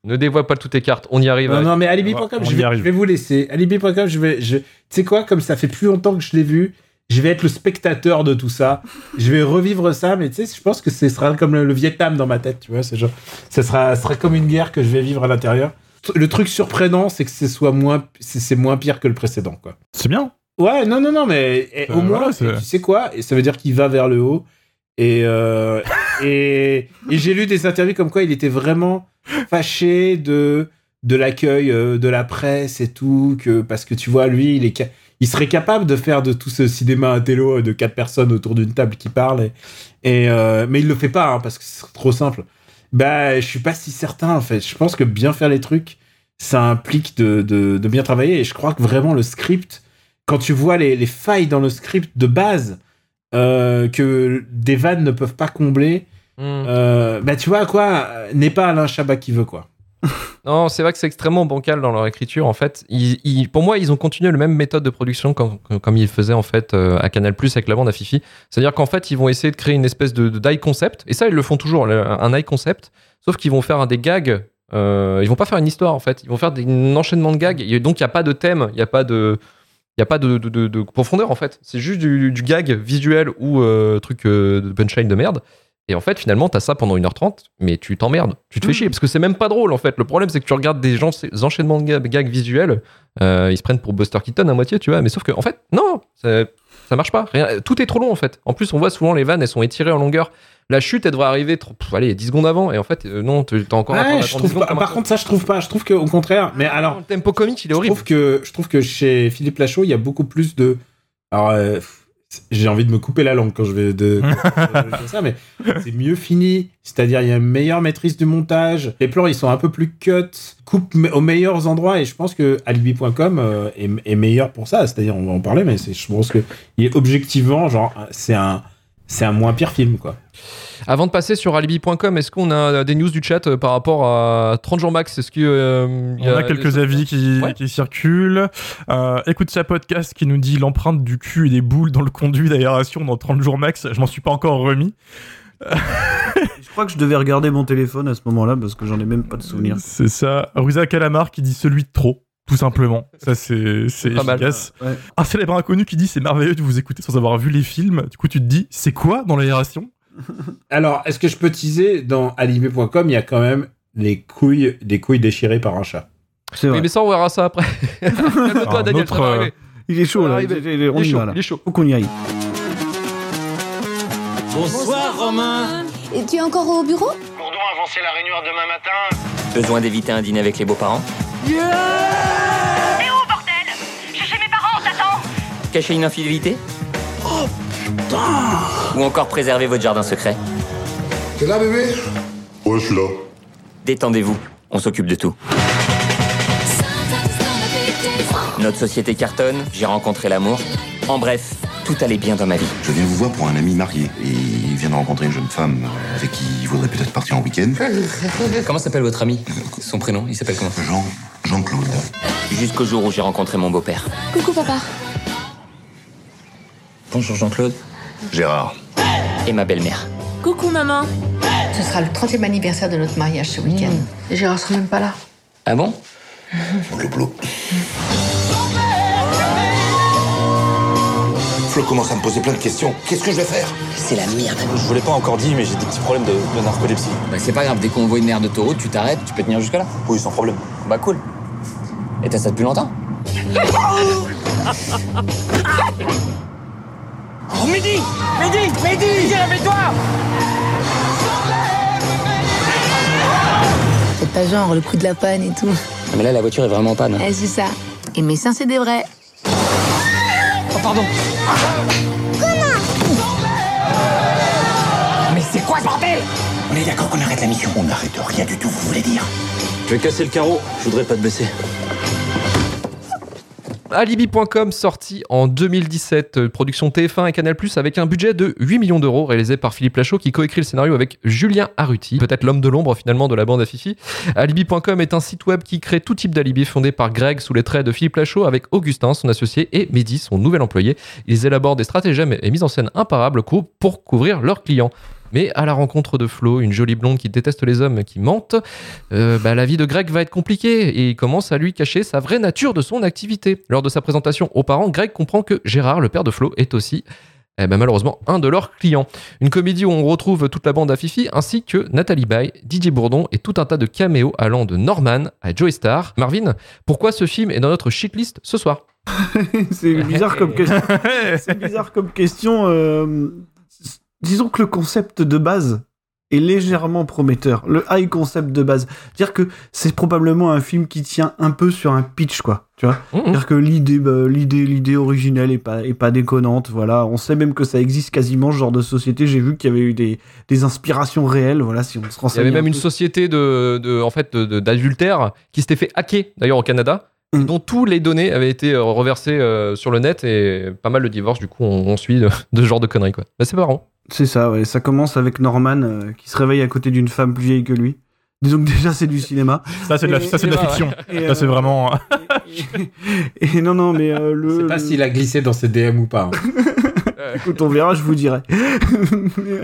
Ne dévoile pas toutes tes cartes, on y arrive. Non, avec- non, mais alibi.com, je vais, arrive. je vais vous laisser. Alibi.com, je vais. Je... Tu sais quoi, comme ça fait plus longtemps que je l'ai vu, je vais être le spectateur de tout ça. Je vais revivre ça, mais tu sais, je pense que ce sera comme le, le Vietnam dans ma tête, tu vois. C'est genre, ça sera, ce sera comme une guerre que je vais vivre à l'intérieur. Le truc surprenant, c'est que ce soit moins, c'est moins pire que le précédent, quoi. C'est bien. Ouais, non, non, non, mais eh, Euh, au moins, voilà, tu sais quoi? Et ça veut dire qu'il va vers le haut. Et, euh, et, et j'ai lu des interviews comme quoi il était vraiment fâché de, de l'accueil euh, de la presse et tout, que, parce que tu vois, lui, il est, il serait capable de faire de tout ce cinéma intello de quatre personnes autour d'une table qui parlent. Et, et, euh, mais il le fait pas hein, parce que c'est trop simple. Bah, je suis pas si certain en fait. Je pense que bien faire les trucs, ça implique de, de, de bien travailler. Et je crois que vraiment le script, quand tu vois les, les failles dans le script de base euh, que des vannes ne peuvent pas combler, Hmm. euh, bah tu vois quoi, n'est pas Alain Chabat qui veut quoi. Non, c'est vrai que c'est extrêmement bancal dans leur écriture. En fait, pour moi, ils ont continué la même méthode de production comme, ils faisaient en fait euh, à Canal Plus avec la bande à Fifi. C'est-à-dire qu'en fait, ils vont essayer de créer une espèce de, die concept. Et ça, ils le font toujours, le- un die concept. Sauf qu'ils vont faire des gags. Euh, ils vont pas faire une histoire en fait. Ils vont faire des, un enchaînement de gags. Et donc, il y a pas de thème. Il y a pas de il n'y a pas de, de- de- de profondeur en fait. C'est juste du, gag visuel ou euh, truc de punchline de merde. Et en fait, finalement, t'as ça pendant 1h30, mais tu t'emmerdes. Tu te fais chier parce que c'est même pas drôle en fait. Le problème, c'est que tu regardes des, gens, des enchaînements de gags, gags visuels, euh, ils se prennent pour Buster Keaton à moitié, tu vois. Mais sauf que, en fait, non, ça, ça marche pas. Rien- tout est trop long en fait. En plus, on voit souvent les vannes, elles sont étirées en longueur. La chute, elle devrait arriver trop- pff, allez, 10 secondes avant. Et en fait, euh, non, t'as encore Ouais, attendre je 10 trouve pas- par con. contre, ça, je trouve pas. Je trouve qu'au contraire. Mais alors, le tempo comique, il est je horrible. trouve que je trouve que chez Philippe Lachaud, il y a beaucoup plus de. Alors, euh, j'ai envie de me couper la langue quand je vais de, je ça, mais c'est mieux fini. C'est-à-dire, il y a une meilleure maîtrise du montage. Les plans, ils sont un peu plus cut, coupe aux meilleurs endroits. Et je pense que Alibi.com euh, est, est meilleur pour ça. C'est-à-dire, on va en parler, mais je pense que il est objectivement, genre, c'est un, c'est un moins pire film, quoi. Avant de passer sur alibi.com, est-ce qu'on a des news du chat euh, par rapport à 30 jours max? Est-ce que euh, il y On a quelques avis qui, Ouais. qui circulent. Euh, écoute sa podcast qui nous dit l'empreinte du cul et des boules dans le conduit d'aération dans 30 jours max. Je m'en suis pas encore remis. Je crois que je devais regarder mon téléphone à ce moment-là parce que j'en ai même pas de souvenir. C'est ça. Ruza Calamar qui dit celui de trop. Tout simplement. Ça, c'est mal. efficace. Ouais. Un célèbre inconnu qui dit c'est merveilleux de vous écouter sans avoir vu les films. Du coup, tu te dis c'est quoi dans l'aération? Alors, est-ce que je peux teaser dans Alibi.com, il y a quand même les couilles, des couilles déchirées par un chat. C'est vrai. mais ça, on verra ça après. Daniel, autre, va euh. Il est chaud là. Il est- il est- on Il est y chaud, va là. il est chaud. Faut qu'on y aille. Bonsoir Romain Et tu es encore au bureau? Gourdon a avancé la réunion demain matin. Besoin d'éviter un dîner avec les beaux-parents? Cacher une infidélité? Ou encore préserver votre jardin secret T'es là, bébé Ouais, je suis là. Détendez-vous, on s'occupe de tout. Notre société cartonne, j'ai rencontré l'amour. En bref, tout allait bien dans ma vie. Je viens vous voir pour un ami marié. Et il vient de rencontrer une jeune femme euh, avec qui il voudrait peut-être partir en week-end. Comment s'appelle votre ami? Son prénom, il s'appelle comment? Jean, Jean-Claude. Jusqu'au jour où j'ai rencontré mon beau-père. Coucou papa. Bonjour Jean-Claude. Gérard. Et ma belle-mère. Coucou maman. Ce sera le 30e anniversaire de notre mariage ce week-end. Gérard sera même pas là. Ah bon? Blou-blou. Flo commence à me poser plein de questions. Qu'est-ce que je vais faire? C'est la merde. Je vous l'ai pas encore dit, mais j'ai des petits problèmes de, de narcolepsie. Bah c'est pas grave, dès qu'on voit une aire d'autoroute, tu t'arrêtes, tu peux tenir jusque là. Oui, sans problème. Bah cool. Et t'as ça depuis longtemps? Mehdi Mehdi Mehdi Viens avec toi C'est pas genre le coup de la panne et tout. Ah, Mais là, la voiture est vraiment en panne. Eh, c'est ça. Et mes seins, c'est des vrais. Oh pardon Mais c'est quoi ce bordel? On est d'accord qu'on arrête la mission On n'arrête rien du tout, vous voulez dire? Je vais casser le carreau, je voudrais pas te blesser. Alibi.com sorti en 2017, euh, production TF1 et Canal+, avec un budget de 8 millions d'euros, réalisé par Philippe Lachaud, qui coécrit le scénario avec Julien Arruti, peut-être l'homme de l'ombre finalement de la bande à Fifi. Alibi.com est un site web qui crée tout type d'alibi, fondé par Greg sous les traits de Philippe Lachaud, avec Augustin, son associé, et Mehdi, son nouvel employé. Ils élaborent des stratagèmes et mises en scène imparables pour couvrir leurs clients. Mais à la rencontre de Flo, une jolie blonde qui déteste les hommes qui mentent, euh, bah, la vie de Greg va être compliquée et il commence à lui cacher sa vraie nature de son activité. Lors de sa présentation aux parents, Greg comprend que Gérard, le père de Flo, est aussi eh ben, malheureusement un de leurs clients. Une comédie où on retrouve toute la bande à Fifi ainsi que Nathalie Baye, Didier Bourdon et tout un tas de caméos allant de Norman à Joey Star. Marvin, pourquoi ce film est dans notre shitlist ce soir? C'est bizarre comme question. C'est bizarre comme question. euh, Disons que le concept de base est légèrement prometteur. Le high concept de base. C'est-à-dire que c'est probablement un film qui tient un peu sur un pitch, quoi. Tu vois? Mhm. C'est-à-dire que l'idée, bah, l'idée, l'idée originelle est pas, est pas déconnante. Voilà, on sait même que ça existe quasiment ce genre de société. J'ai vu qu'il y avait eu des, des inspirations réelles. Voilà, si on se Il y renseigne. avait un même une société de, de- en fait, d'adultère qui s'était fait hacker, d'ailleurs au Canada, Mm. dont tous les données avaient été euh, reversées euh, sur le net et pas mal de divorces. Du coup, on, on suit de, de ce genre de conneries, quoi. Mais c'est marrant. C'est ça, ouais. Ça commence avec Norman euh, qui se réveille à côté d'une femme plus vieille que lui. Disons que déjà c'est du cinéma. Ça, c'est de la, Et- ça, c'est de la et- fiction. et, Ça, c'est euh, vraiment. Et, et non, non, mais euh, Je sais le. pas le- s'il a glissé dans ses DM ou pas. hein. Écoute, on verra, je vous dirai. mais,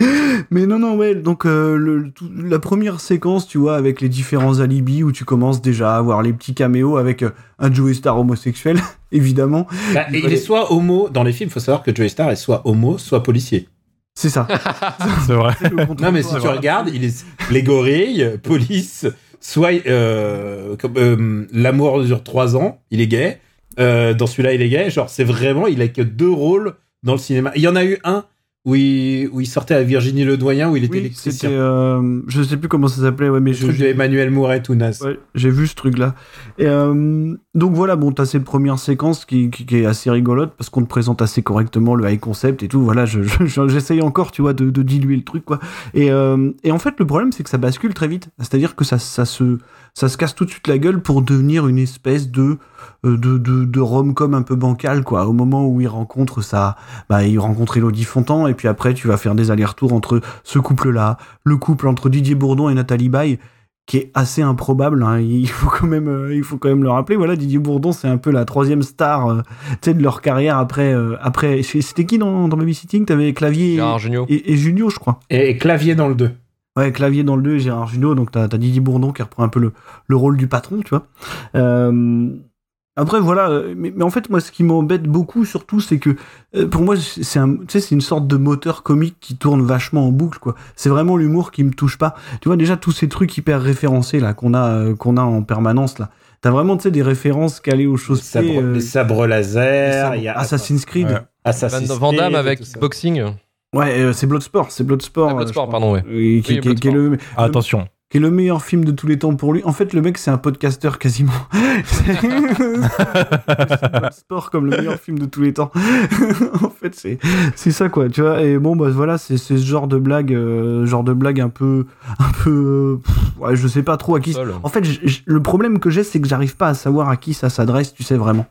mais non, non, ouais. Donc euh, le, tout- la première séquence, tu vois, avec les différents alibis où tu commences déjà à avoir les petits caméos avec euh, un Joey Star homosexuel, évidemment. Bah, Il il est soit homo dans les films. Faut savoir que Joey Star est soit homo, soit policier. C'est ça. C'est vrai. Non, mais si tu regardes, il est les gorilles, police, soit euh, comme, euh, l'amour dure trois ans, il est gay. Euh, dans celui-là, il est gay. Genre, c'est vraiment, il a que deux rôles dans le cinéma. Il y en a eu un où il, où il sortait à Virginie Ledoyen, où il était Oui, électricien. euh, je sais plus comment ça s'appelait, ouais, mais Le je. truc de Emmanuel Mouret, naze. Ouais, j'ai vu ce truc-là. Et euh, donc voilà, bon, t'as cette première séquence qui, qui, qui est assez rigolote parce qu'on te présente assez correctement le high concept et tout. Voilà, je- je- j'essaye encore, tu vois, de, de diluer le truc, quoi. Et, euh, et en fait, le problème, c'est que ça bascule très vite. C'est-à-dire que ça, ça se, ça se casse tout de suite la gueule pour devenir une espèce de, de, de, de rom-com un peu bancal, quoi. Au moment où il rencontre ça, bah, il rencontre Elodie Fontan et puis après, tu vas faire des allers-retours entre ce couple-là, le couple entre Didier Bourdon et Nathalie Baye qui est assez improbable. hein. Il faut quand même, euh, il faut quand même le rappeler. Voilà, Didier Bourdon, c'est un peu la troisième star, euh, de leur carrière après. euh, après, c'était qui dans, dans Babysitting? T'avais Clavier et, Gérard et, et Junio, je crois. Et, et clavier dans le 2. Ouais, Clavier dans le 2 et Gérard Junio. Donc t'as as Didier Bourdon qui reprend un peu le, le rôle du patron, tu vois. Euh, après voilà, euh, mais, mais en fait moi ce qui m'embête beaucoup surtout c'est que euh, pour moi c'est un, une sorte de moteur comique qui tourne vachement en boucle quoi. C'est vraiment l'humour qui me touche pas. Tu vois déjà tous ces trucs hyper référencés là qu'on a euh, qu'on a en permanence là. T'as vraiment tu sais des références calées aux Les choses sabres, les sabres laser, y a Assassin's Creed. Ouais. Assassin's Van Damme avec boxing. Ouais, euh, c'est Bloodsport, c'est Bloodsport. Ah, Bloodsport, pardon, ouais. Oui, qui, Oui, qui- qui est le, Ah, Attention. Qui est le meilleur film de tous les temps pour lui. En fait, le mec, c'est un podcasteur quasiment. C'est sport comme le meilleur film de tous les temps. en fait, c'est c'est ça quoi, tu vois. Et bon, bah voilà, c'est c'est ce genre de blague, euh, genre de blague un peu, un peu, pff, ouais, je sais pas trop à qui. Seul. En fait, j- j- le problème que j'ai, c'est que j'arrive pas à savoir à qui ça s'adresse, tu sais vraiment.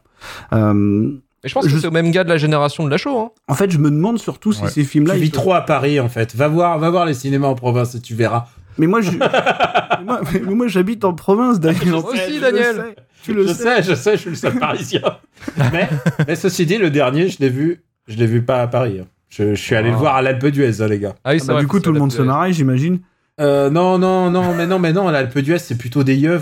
Euh, Et je pense que Je- c'est au même gars de la génération de la show. Hein. en fait, je me demande surtout si Ouais. ces films-là. Tu vis trop à Paris en fait. Va voir, va voir les cinémas en province et tu verras. Mais moi, je... moi, j'habite en province, Daniel. Moi aussi, Daniel. Tu le sais, tu le je sais. sais, je sais, je suis le seul parisien. mais, mais ceci dit, le dernier, je l'ai vu, je l'ai vu pas à Paris. hein. Je, je suis allé Ah. le voir à l'Alpe d'Huez, hein, les gars. Ah oui, Ah bah, vrai, du coup, tout le monde se marrait, j'imagine. Euh, non, non, non, mais non, mais non, l'Alpe d'Huez, c'est plutôt des yeux.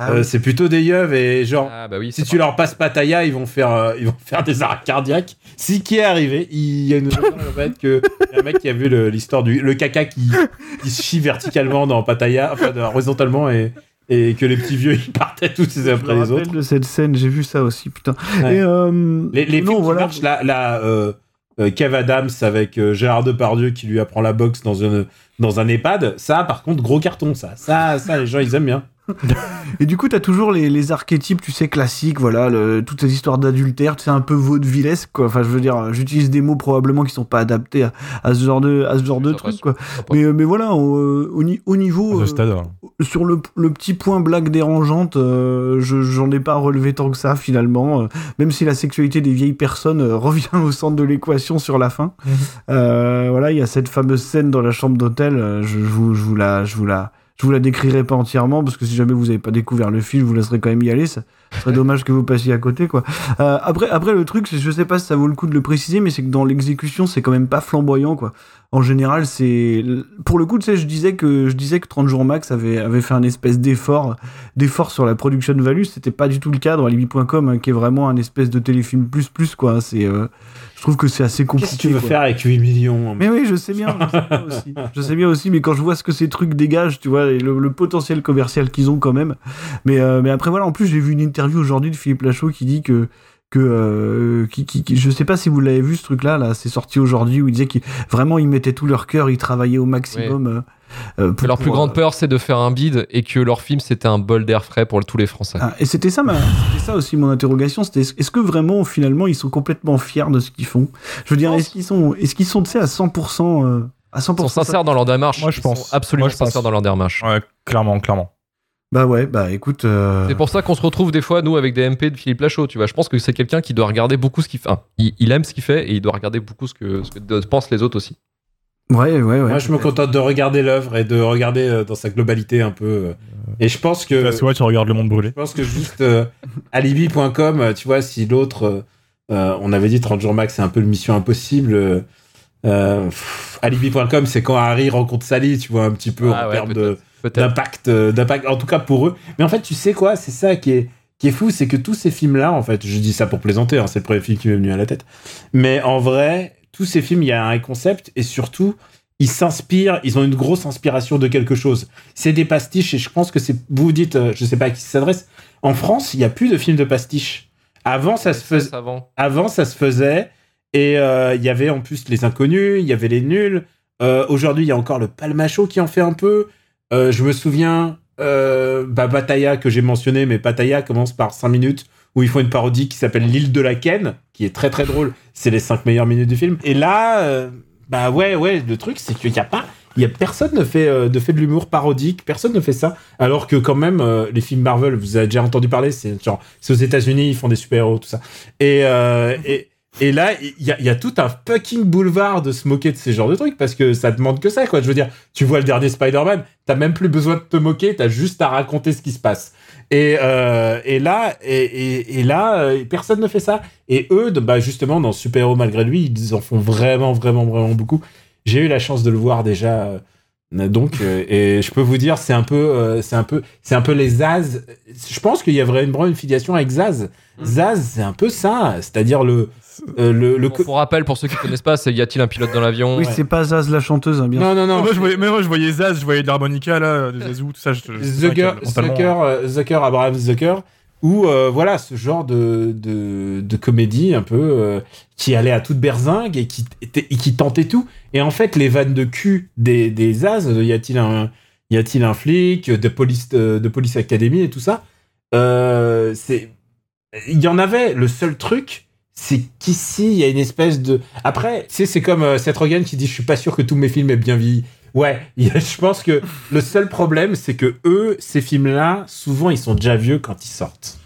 Euh, c'est plutôt des yeux et genre, Ah bah oui. si tu leur passes Pattaya, ils vont faire, euh, ils vont faire des arrêts cardiaques. Ce qui est arrivé, il y a une raison en fait que y a un mec qui a vu le- l'histoire du le caca qui, qui se chie verticalement dans Pattaya, enfin horizontalement et et que les petits vieux ils partaient tous les uns Je après me les rappelle autres. de cette scène, j'ai vu ça aussi, putain. Ouais. Et, euh, Les, les non, films qui voilà. marchent, là, là euh, euh, Kev Adams avec euh, Gérard Depardieu qui lui apprend la boxe dans, une, dans un EHPAD, ça, par contre, gros carton, ça. Ça, ça les gens, ils aiment bien. Et du coup, t'as toujours les, les archétypes, tu sais, classiques, voilà, le- toutes ces histoires d'adultère, tu sais, un peu vaudevillesque, quoi. Enfin, je veux dire, j'utilise des mots probablement qui sont pas adaptés à, à ce genre de, à ce genre de truc, quoi. Mais, euh, mais voilà, au, au niveau, euh, stade. sur le, le petit point blague dérangeante, euh, je, j'en ai pas relevé tant que ça, finalement. euh, même si la sexualité des vieilles personnes euh, revient au centre de l'équation sur la fin. Euh, voilà, il y a cette fameuse scène dans la chambre d'hôtel. euh, je, je vous, je vous la, je vous la, je vous la décrirai pas entièrement parce que si jamais vous avez pas découvert le film, je vous laisserai quand même y aller. Ça serait dommage que vous passiez à côté, quoi. Euh, après, le truc, je sais pas si ça vaut le coup de le préciser, mais c'est que dans l'exécution, c'est quand même pas flamboyant, quoi. En général, c'est pour le coup, tu sais, je disais que je disais que 30 jours max avait fait un espèce d'effort, d'effort sur la production value. C'était pas du tout le dans Alibi.com, hein, qui est vraiment un espèce de téléfilm plus plus, quoi. C'est, euh, je trouve que c'est assez compliqué. Qu'est-ce que tu veux quoi. faire avec 8 millions Mais oui, je sais bien, je sais bien aussi. Je sais bien aussi, mais quand je vois ce que ces trucs dégagent, tu vois, et le, le potentiel commercial qu'ils ont quand même. Mais, euh, mais après, voilà, en plus, j'ai vu une interview aujourd'hui de Philippe Lachaud qui dit que que euh, qui, qui, qui- je sais pas si vous l'avez vu ce truc là là c'est sorti aujourd'hui où ils disaient qu'ils vraiment ils mettaient tout leur cœur ils travaillaient au maximum euh, euh, Que pour- leur plus pour, grande euh, peur, c'est de faire un bide et que leur film, c'était un bol d'air frais pour tous les Français. ah, et c'était ça ma c'était ça aussi mon interrogation c'était est-ce que vraiment finalement ils sont complètement fiers de ce qu'ils font? Je veux dire est-ce qu'ils sont est-ce qu'ils sont tu sais à 100% euh, à 100% Ils sont sincères dans leur démarche. Moi, je Ils pense. sont absolument Moi, je pense. sincères dans leur démarche. Ouais, clairement, clairement. Bah ouais bah écoute euh, C'est pour ça qu'on se retrouve des fois, nous, avec des MP de Philippe Lachaud, tu vois. Je pense que c'est quelqu'un qui doit regarder beaucoup ce qu'il fait. Enfin, il, il aime ce qu'il fait et il doit regarder beaucoup ce que, ce que pensent les autres aussi. ouais ouais ouais Moi, je me contente de regarder l'œuvre et de regarder euh, dans sa globalité un peu. euh. Et je pense que. Là, c'est vrai, tu regardes le monde brûler. Je pense que juste euh, alibi.com, tu vois, si l'autre, euh, on avait dit 30 jours max, c'est un peu le mission impossible. alibi.com, c'est quand Harry rencontre Sally, tu vois, un petit peu Ah en ouais, termes de. D'impact, euh, d'impact, en tout cas pour eux. Mais en fait, tu sais quoi, c'est ça qui est qui est fou, c'est que tous ces films-là, en fait, je dis ça pour plaisanter, hein, c'est le premier film qui m'est venu à la tête. Mais en vrai, tous ces films, il y a un concept et surtout, ils s'inspirent, ils ont une grosse inspiration de quelque chose. C'est des pastiches et je pense que c'est, vous vous dites, euh, je sais pas à qui ça s'adresse. En France, il y a plus de films de pastiches. Avant, ça se faisait. Avant. Avant, ça se faisait. Et euh, il y avait en plus les inconnus, il y avait les nuls. Euh, Aujourd'hui, il y a encore le Palmacho qui en fait un peu. Euh, je me souviens, euh, bah, Bataya que j'ai mentionné, mais Bataya commence par 5 minutes où ils font une parodie qui s'appelle L'île de la Ken, qui est très très drôle. C'est les 5 meilleures minutes du film. Et là, euh, bah ouais, ouais, le truc, c'est qu'il n'y a pas. Y a personne ne fait, ne fait de l'humour parodique, personne ne fait ça. Alors que quand même, les films Marvel, vous avez déjà entendu parler, c'est genre, c'est aux États-Unis, ils font des super-héros, tout ça. Et, et là, il y a, tout un fucking boulevard de se moquer de ces genres de trucs parce que ça demande que ça, quoi. Je veux dire, tu vois le dernier Spider-Man, t'as même plus besoin de te moquer, t'as juste à raconter ce qui se passe. Et, euh, et là, et, et, et là, euh, personne ne fait ça. Et eux, de- bah justement, dans Super Héros malgré lui, ils en font vraiment, vraiment, vraiment beaucoup. J'ai eu la chance de le voir déjà. Donc, euh, et je peux vous dire, c'est un peu, euh, c'est un peu, c'est un peu les Zaz. Je pense qu'il y a vraiment une filiation avec Zaz. Zaz, c'est un peu ça, c'est-à-dire le, euh, le, le, Pour rappel, pour ceux qui connaissent pas, c'est y a-t-il un pilote dans l'avion? Oui c'est pas Zaz la chanteuse hein, bien Non, non, non. moi, je voyais, mais moi, je voyais Zaz, je voyais de l'harmonica, là, des Zazou, tout ça. Je, je Zucker, Zucker, euh, Zucker, Abraham Zucker, ou euh, voilà ce genre de, de, comédie un peu euh, qui allait à toute berzingue et qui, et qui tentait tout. Et en fait, les vannes de cul des, des As, euh, y a-t-il un, y a-t-il un flic de police, de police academy et tout ça, c'est, il y en avait. Le seul truc, c'est qu'ici, il y a une espèce de. Après, c'est comme Seth Rogen qui dit Je suis pas sûr que tous mes films aient bien vieilli. Ouais, je pense que le seul problème, c'est que eux, ces films-là, souvent, ils sont déjà vieux quand ils sortent.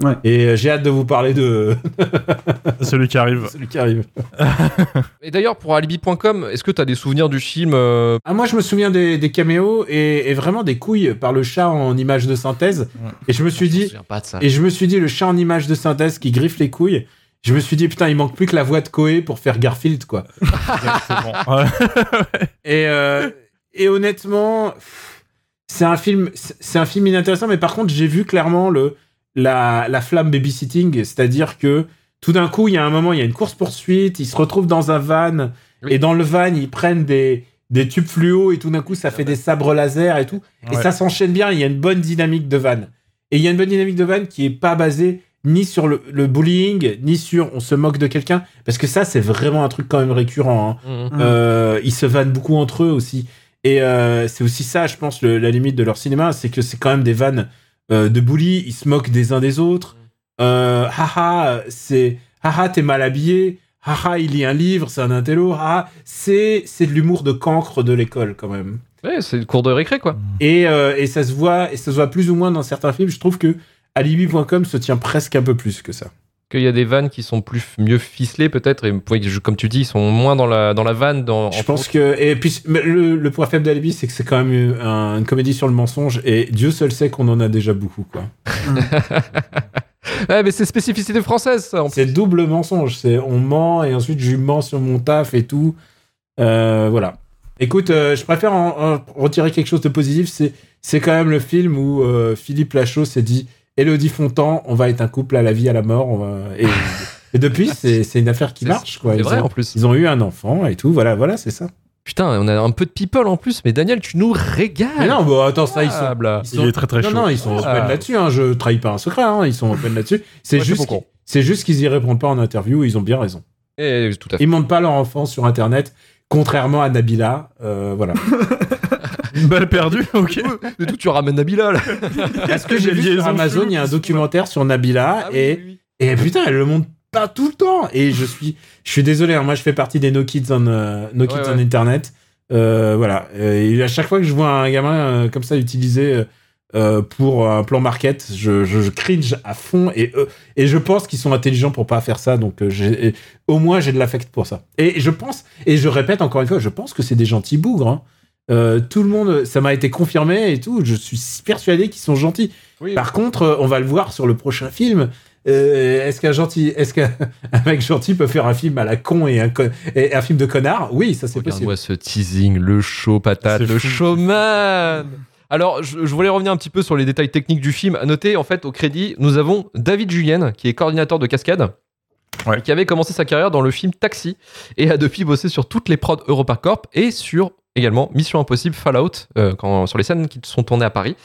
Ouais. Et euh, j'ai hâte de vous parler de Celui qui arrive. celui qui arrive. Et d'ailleurs, pour alibi.com, est-ce que tu as des souvenirs du film euh, Ah, moi, je me souviens des, des caméos et, et vraiment des couilles par le chat en image de synthèse. Et je me suis Je me dit, souviens pas de ça. et je me suis dit, le chat en image de synthèse qui griffe les couilles. Je me suis dit, putain, il manque plus que la voix de Koé pour faire Garfield, quoi. Et, euh, et honnêtement, c'est un film, c'est un film inintéressant, mais par contre, j'ai vu clairement le, la, la flamme babysitting, c'est-à-dire que tout d'un coup, il y a un moment, il y a une course-poursuite, ils se retrouvent dans un van, Oui. et dans le van, ils prennent des, des tubes fluo, et tout d'un coup, ça fait des sabres laser et tout. Et ça s'enchaîne bien, il y a une bonne dynamique de van. Et il y a une bonne dynamique de van qui est pas basée ni sur le, le bullying, ni sur on se moque de quelqu'un, parce que ça, c'est vraiment un truc quand même récurrent. hein. Mhm. Euh, ils se vannent beaucoup entre eux aussi. Et euh, c'est aussi ça, je pense, le- la limite de leur cinéma, c'est que c'est quand même des vannes euh, de bully, ils se moquent des uns des autres. Euh, haha, c'est haha, t'es mal habillé. Haha, il lit un livre, c'est un intello. Haha, c'est c'est de l'humour de cancre de l'école quand même. Ouais, c'est le cours de récré, quoi. Et, euh, et ça se voit et ça se voit plus ou moins dans certains films. Je trouve que alibi.com se tient presque un peu plus que ça. Qu'il y a des vannes qui sont plus mieux ficelées, peut-être, et comme tu dis, ils sont moins dans la, dans la vanne. Dans, Je pense que et puis le, le point faible d'Alibi, c'est que c'est quand même un- une comédie sur le mensonge et Dieu seul sait qu'on en a déjà beaucoup quoi. Ouais, mais c'est spécificité française, ça. en C'est double mensonge, c'est on ment et ensuite je mens sur mon taf et tout. Euh, voilà. Écoute, euh, je préfère en, en retirer quelque chose de positif. C'est c'est quand même le film où euh, Philippe Lachaud s'est dit Elodie Fontan, on va être un couple à la vie à la mort. on va- Et, et depuis, c'est une affaire qui marche quoi. C'est Ils vrai, ont- en plus. Ils ont eu un enfant et tout. Voilà, voilà, c'est ça. Putain, on a un peu de people en plus, mais Daniel, tu nous régales. Mais non, bon, attends, ça, ils sont. Ils sont- Il est très très non, chaud. non, ils sont Ah. open là-dessus. Hein. Je trahis pas un secret. Hein. Ils sont open là-dessus. C'est juste. C'est qu'ils y répondent pas en interview, ils ont bien raison. Et tout à fait. Ils montrent pas leur enfance sur Internet, contrairement à Nabila. euh, voilà. Une balle perdue, ok. De tout, tu ramènes Nabila là. Parce que j'ai vu sur Amazon, il y a un documentaire sur Nabila Ah et, oui, oui. et putain, elle le montre pas tout le temps. Et je suis, je suis désolé, hein, moi je fais partie des No Kids on, euh, no kids Ouais, on ouais. Internet. Euh, voilà. Et à chaque fois que je vois un gamin euh, comme ça utilisé euh, pour un plan market, je, je, je cringe à fond et, euh, et je pense qu'ils sont intelligents pour pas faire ça. Donc au moins j'ai de l'affect pour ça. Et je pense, et je répète encore une fois, je pense que c'est des gentils bougres. hein. Euh, tout le monde, ça m'a été confirmé et tout. Je suis persuadé qu'ils sont gentils. Oui. Par contre, euh, on va le voir sur le prochain film. Euh, est-ce qu'un gentil, est-ce qu'un un mec gentil peut faire un film à la con et un, con- et un film de connard? Oui, ça c'est possible. Regarde-moi ce teasing, le show patate, le fou. showman. Alors, je, je voulais revenir un petit peu sur les détails techniques du film. À noter, en fait, au crédit, nous avons David Julien, qui est coordinateur de cascade, Ouais. qui avait commencé sa carrière dans le film Taxi, et a depuis bossé sur toutes les prods EuropaCorp et sur également Mission Impossible Fallout, euh, sur les scènes qui sont tournées à Paris.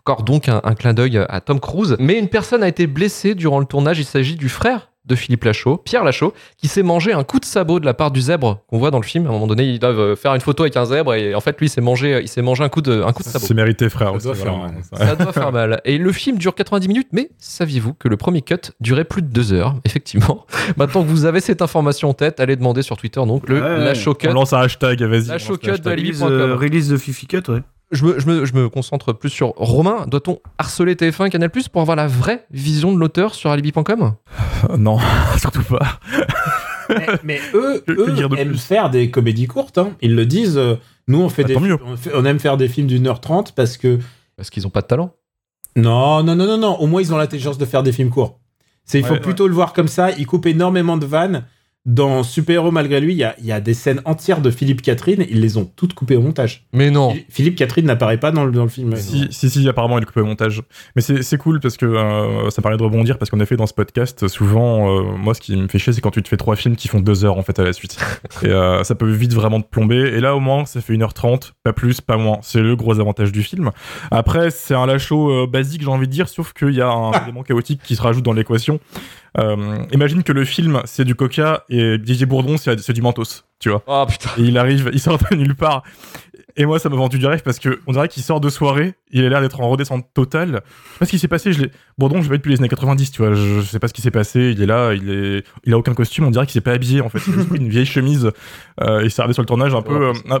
Encore donc un, un clin d'œil à Tom Cruise. Mais une personne a été blessée durant le tournage. Il s'agit du frère de Philippe Lachaud, Pierre Lachaud, qui s'est mangé un coup de sabot de la part du zèbre qu'on voit dans le film. À un moment donné, ils doivent euh, faire une photo avec un zèbre et en fait, lui, il s'est mangé, il s'est mangé un coup de, un coup de sabot. C'est mérité, frère. Ça aussi, doit faire voilà. mal. Ça doit faire mal. Et le film dure 90 minutes, mais saviez-vous que le premier cut durait plus de deux heures Effectivement? Maintenant que vous avez cette information en tête, allez demander sur Twitter donc le Ouais, ouais. Lachaud cut. On lance un hashtag, vas-y. La on lance showcut le hashtag. de. Release, euh, alibi.com. release de Fifi Cut, ouais. Je me, je, me, je me concentre plus sur Romain. Doit-on harceler TF1 et Canal Plus pour avoir la vraie vision de l'auteur sur alibi.com Euh, Non, surtout pas. mais, mais eux, que eux dire de aiment plus faire des comédies courtes. hein. Ils le disent. euh, nous, on fait Bah, des, on, fait- on aime faire des films d'une heure trente parce que Parce qu'ils ont pas de talent. non, non, non, non, non. Au moins, ils ont l'intelligence de faire des films courts. C'est, il faut Ouais, plutôt le voir comme ça. Ils coupent énormément de vannes. Dans Super Héros, malgré lui, il y a, il y a des scènes entières de Philippe Catherine. Ils les ont toutes coupées au montage. Mais non. Philippe- Catherine n'apparaît pas dans le, dans le film. Si, si, si, apparemment, il est coupé au montage. Mais c'est cool parce que euh, ça permet de rebondir parce qu'en effet, dans ce podcast, souvent, euh, moi, ce qui me fait chier, c'est quand tu te fais trois films qui font deux heures en fait à la suite. Et euh, ça peut vite vraiment te plomber. Et là, au moins, ça fait 1h30, pas plus, pas moins. C'est le gros avantage du film. Après, c'est un euh, basique, j'ai envie de dire, sauf qu'il y a un élément chaotique qui se rajoute dans l'équation. Euh, imagine que le film, c'est du coca et Didier Bourdon, c'est c'est du mentos, tu vois. Oh putain. Et il arrive, il sort de nulle part. Et moi, ça m'a vendu du rêve parce que on dirait qu'il sort de soirée, il a l'air d'être en redescente totale. Je sais pas ce qui s'est passé, je l'ai. Bourdon, je vais depuis les années 90, tu vois, je, je sais pas ce qui s'est passé, il est là, il est, il a aucun costume, on dirait qu'il s'est pas habillé en fait, il a une vieille chemise, euh, il s'est arrêté sur le tournage un peu. euh.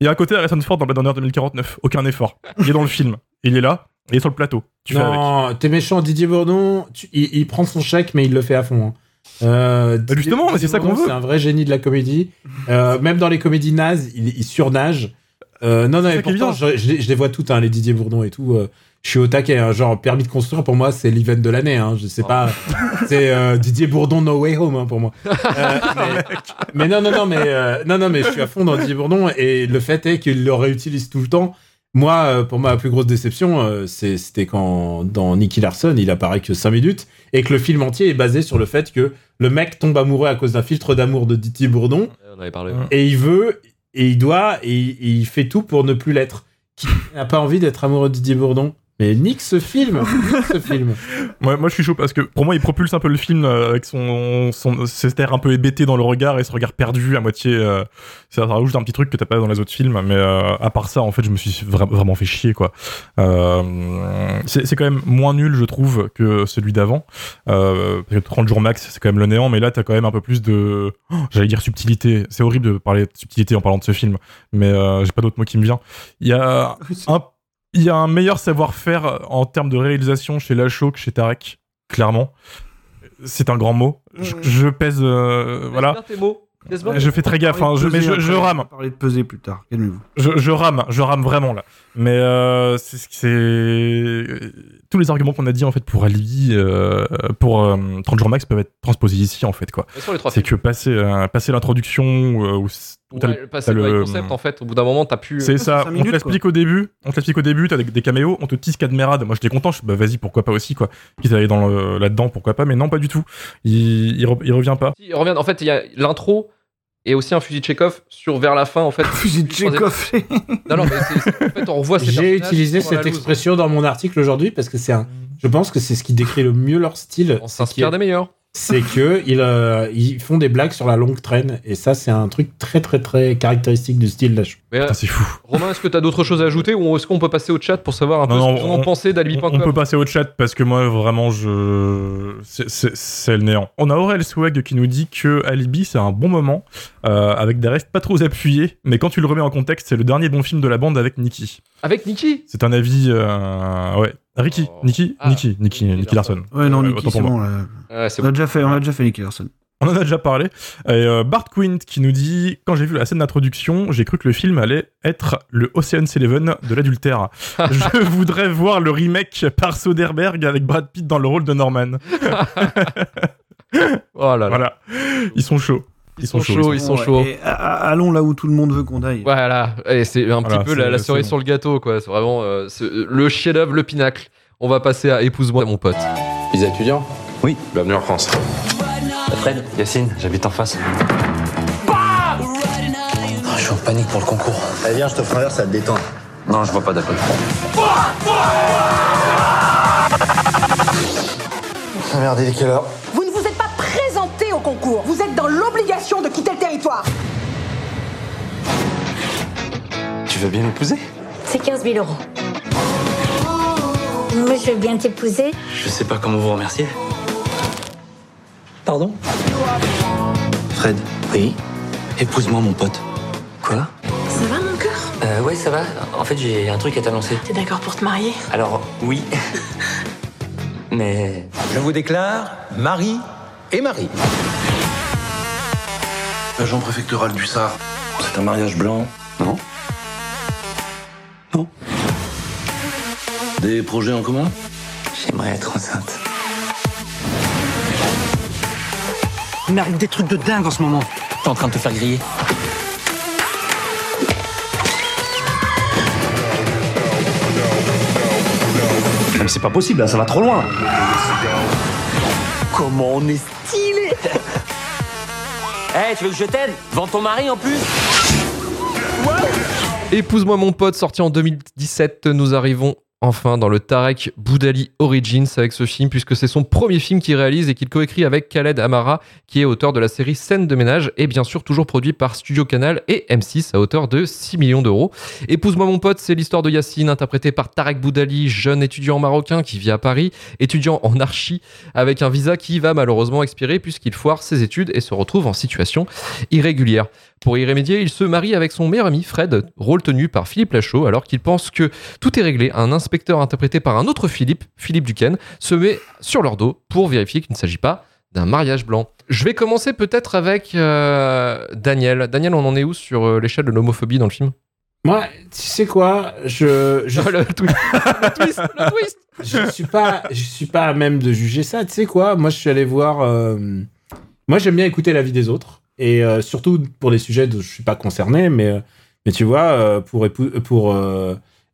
Il y a à côté Harrison Ford dans Blade Runner 2049, aucun effort. Il est dans le film, il est là, il est sur le plateau. Tu fais avec. non, t'es méchant, Didier Bourdon. tu- il, il prend son chèque, mais il le fait à fond. hein. Euh, Bah, justement, mais c'est ça qu'on veut. C'est un vrai génie de la comédie. Euh, même dans les comédies nazes, il, il surnage. Euh, non, non, et pourtant, je, je les- je les vois toutes, hein, les Didier Bourdon et tout. euh, je suis au taquet, hein, genre permis de construire pour moi, c'est l'event de l'année. Hein, je sais Oh. pas, c'est euh, Didier Bourdon No Way Home hein, pour moi. Euh, mais, mais non, non, non, mais euh, non, non, mais je suis à fond dans Didier Bourdon et le fait est qu'il le réutilise tout le temps. Moi, euh, pour ma plus grosse déception, euh, c'est- c'était quand dans Nicky Larson, il apparaît que 5 minutes et que le film entier est basé sur le fait que le mec tombe amoureux à cause d'un filtre d'amour de Didier Bourdon On avait parlé. Ouais. et il veut et il doit et, et il fait tout pour ne plus l'être. Qui n'a pas envie d'être amoureux de Didier Bourdon Mais nique ce film, nique ce film. Moi, moi, je suis chaud parce que pour moi, il propulse un peu le film euh, avec son, son cet air un peu hébété dans le regard et ce regard perdu à moitié. euh, ça, rajoute un petit truc que t'as pas dans les autres films, mais euh, à part ça, en fait, je me suis vra- vraiment fait chier, quoi. Euh, c'est c'est quand même moins nul, je trouve, que celui d'avant. Euh, parce que 30 jours max, c'est quand même le néant, mais là, t'as quand même un peu plus de, oh, j'allais dire subtilité. C'est horrible de parler de subtilité en parlant de ce film, mais euh, j'ai pas d'autre mot qui me vient. Il y a un il y a un meilleur savoir-faire en termes de réalisation chez Lachaud que chez Tarek, clairement. C'est un grand mot. Je, je pèse, euh, voilà. Tes mots. Je fais très gaffe, hein, je, mais je, je On va rame. parler de peser plus tard, calmez-vous. Je, je rame, je rame vraiment là. Mais euh, c'est- tous les arguments qu'on a dit en fait pour Ali, euh, pour euh, 30 jours max peuvent être transposés ici en fait quoi. C'est que passer euh, passer l'introduction euh, Ouais, passer le- concepts, en fait, au bout d'un moment, t'as pu. C'est ça, on te l'explique au début, on te l'explique au début, t'as des, des caméos, on te tease Cadmerade, moi j'étais content, je suis bah vas-y, pourquoi pas aussi, quoi. Qu'ils allaient dans le- là-dedans, pourquoi pas, mais non, pas du tout. Il, il, re- il revient pas. Si, revient. En fait, il y a l'intro et aussi un fusil de Chekhov sur vers la fin, en fait. Fusil de Chekhov. Non, non, mais c'est- c'est- en fait, on revoit ces J'ai utilisé cette expression dans mon article aujourd'hui parce que c'est un. Je pense que c'est ce qui décrit le mieux leur style. On s'inspire des meilleurs. C'est que ils, euh, ils font des blagues sur la longue traîne. Et ça, c'est un truc très, très, très caractéristique du style. Mais, euh, c'est fou. Romain, est-ce que tu as d'autres choses à ajouter ou est-ce qu'on peut passer au chat pour savoir un peu Non, ce vous en d'alibi.com On peut passer au chat parce que moi vraiment je c'est- le néant. On a Aurel Swag qui nous dit que Alibi c'est un bon moment euh, avec des restes pas trop appuyés, mais quand tu le remets en contexte c'est le dernier bon film de la bande avec Nicky. Avec Nicky C'est un avis euh, ouais Ricky Oh. Nicky Ah. Nicky Nicky Nicky Larson. Ouais, non, Euh, Nicky, c'est bon. là. Ouais, On a déjà fait, on a déjà fait Nicky Larson. On en a déjà parlé. Et euh, Bart Quint qui nous dit Quand j'ai vu la scène d'introduction, j'ai cru que le film allait être le Ocean's Eleven de l'adultère. Je voudrais voir le remake par Soderbergh avec Brad Pitt dans le rôle de Norman. Oh là là. Voilà. Ils sont chauds. Ils sont chauds, ils sont Ouais, chauds. et a- allons là où tout le monde veut qu'on aille. Voilà, et c'est un Voilà, petit peu la, la cerise bon. sur le gâteau, quoi. C'est vraiment euh, le chef-d'œuvre, le pinacle. On va passer à Épouse-moi, mon pote. Visa étudiant Oui. Bienvenue en France. Fred, Yacine, j'habite en face. Ah, je suis en panique pour le concours. Allez, viens, je te ferai un verre, ça te détend. Non, je vois pas d'alcool. Ah merde, il est quelle heure? Vous ne vous êtes pas présenté au concours. De quitter le territoire. Tu veux bien m'épouser C'est 15 000 euros. Moi, je veux bien t'épouser. Je sais pas comment vous remercier. Pardon? Fred Oui Épouse-moi, mon pote. Quoi? Ça va, mon cœur? Euh, ouais, ça va. En fait, j'ai un truc à t'annoncer. T'es d'accord pour te marier? Alors, oui. Mais. Je vous déclare Marie et Marie. L'agent préfectoral du Sar. C'est un mariage blanc. Non Non. Des projets en commun? J'aimerais être enceinte. Il m'arrive des trucs de dingue en ce moment. T'es en train de te faire griller Mais c'est pas possible, là, ça va trop loin. Comment on est Eh, tu veux que je t'aide Vends ton mari en plus Épouse-moi, mon pote, sorti en 2017. Nous arrivons enfin dans le Tarek Boudali Origins avec ce film, puisque c'est son premier film qu'il réalise et qu'il coécrit avec Khaled Amara, qui est auteur de la série Scène de ménage, et bien sûr toujours produit par Studio Canal et M6 à hauteur de 6 millions d'euros. Épouse-moi mon pote, c'est l'histoire de Yacine, interprété par Tarek Boudali, jeune étudiant marocain qui vit à Paris, étudiant en archi, avec un visa qui va malheureusement expirer puisqu'il foire ses études et se retrouve en situation irrégulière. Pour y remédier, il se marie avec son meilleur ami Fred, rôle tenu par Philippe Lachaud, alors qu'il pense que tout est réglé. Un inspecteur interprété par un autre Philippe, Philippe Duquesne, se met sur leur dos pour vérifier qu'il ne s'agit pas d'un mariage blanc. Je vais commencer peut-être avec euh, Daniel. Daniel, on en est où sur euh, l'échelle de l'homophobie dans le film? Moi, tu sais quoi? Je. je... le twist, le twist, le twist je suis pas, je suis pas à même de juger ça. Tu sais quoi? Moi, je suis allé voir. euh, Moi, j'aime bien écouter la vie des autres et euh, surtout pour les sujets dont je suis pas concerné, mais euh, mais tu vois, euh, pour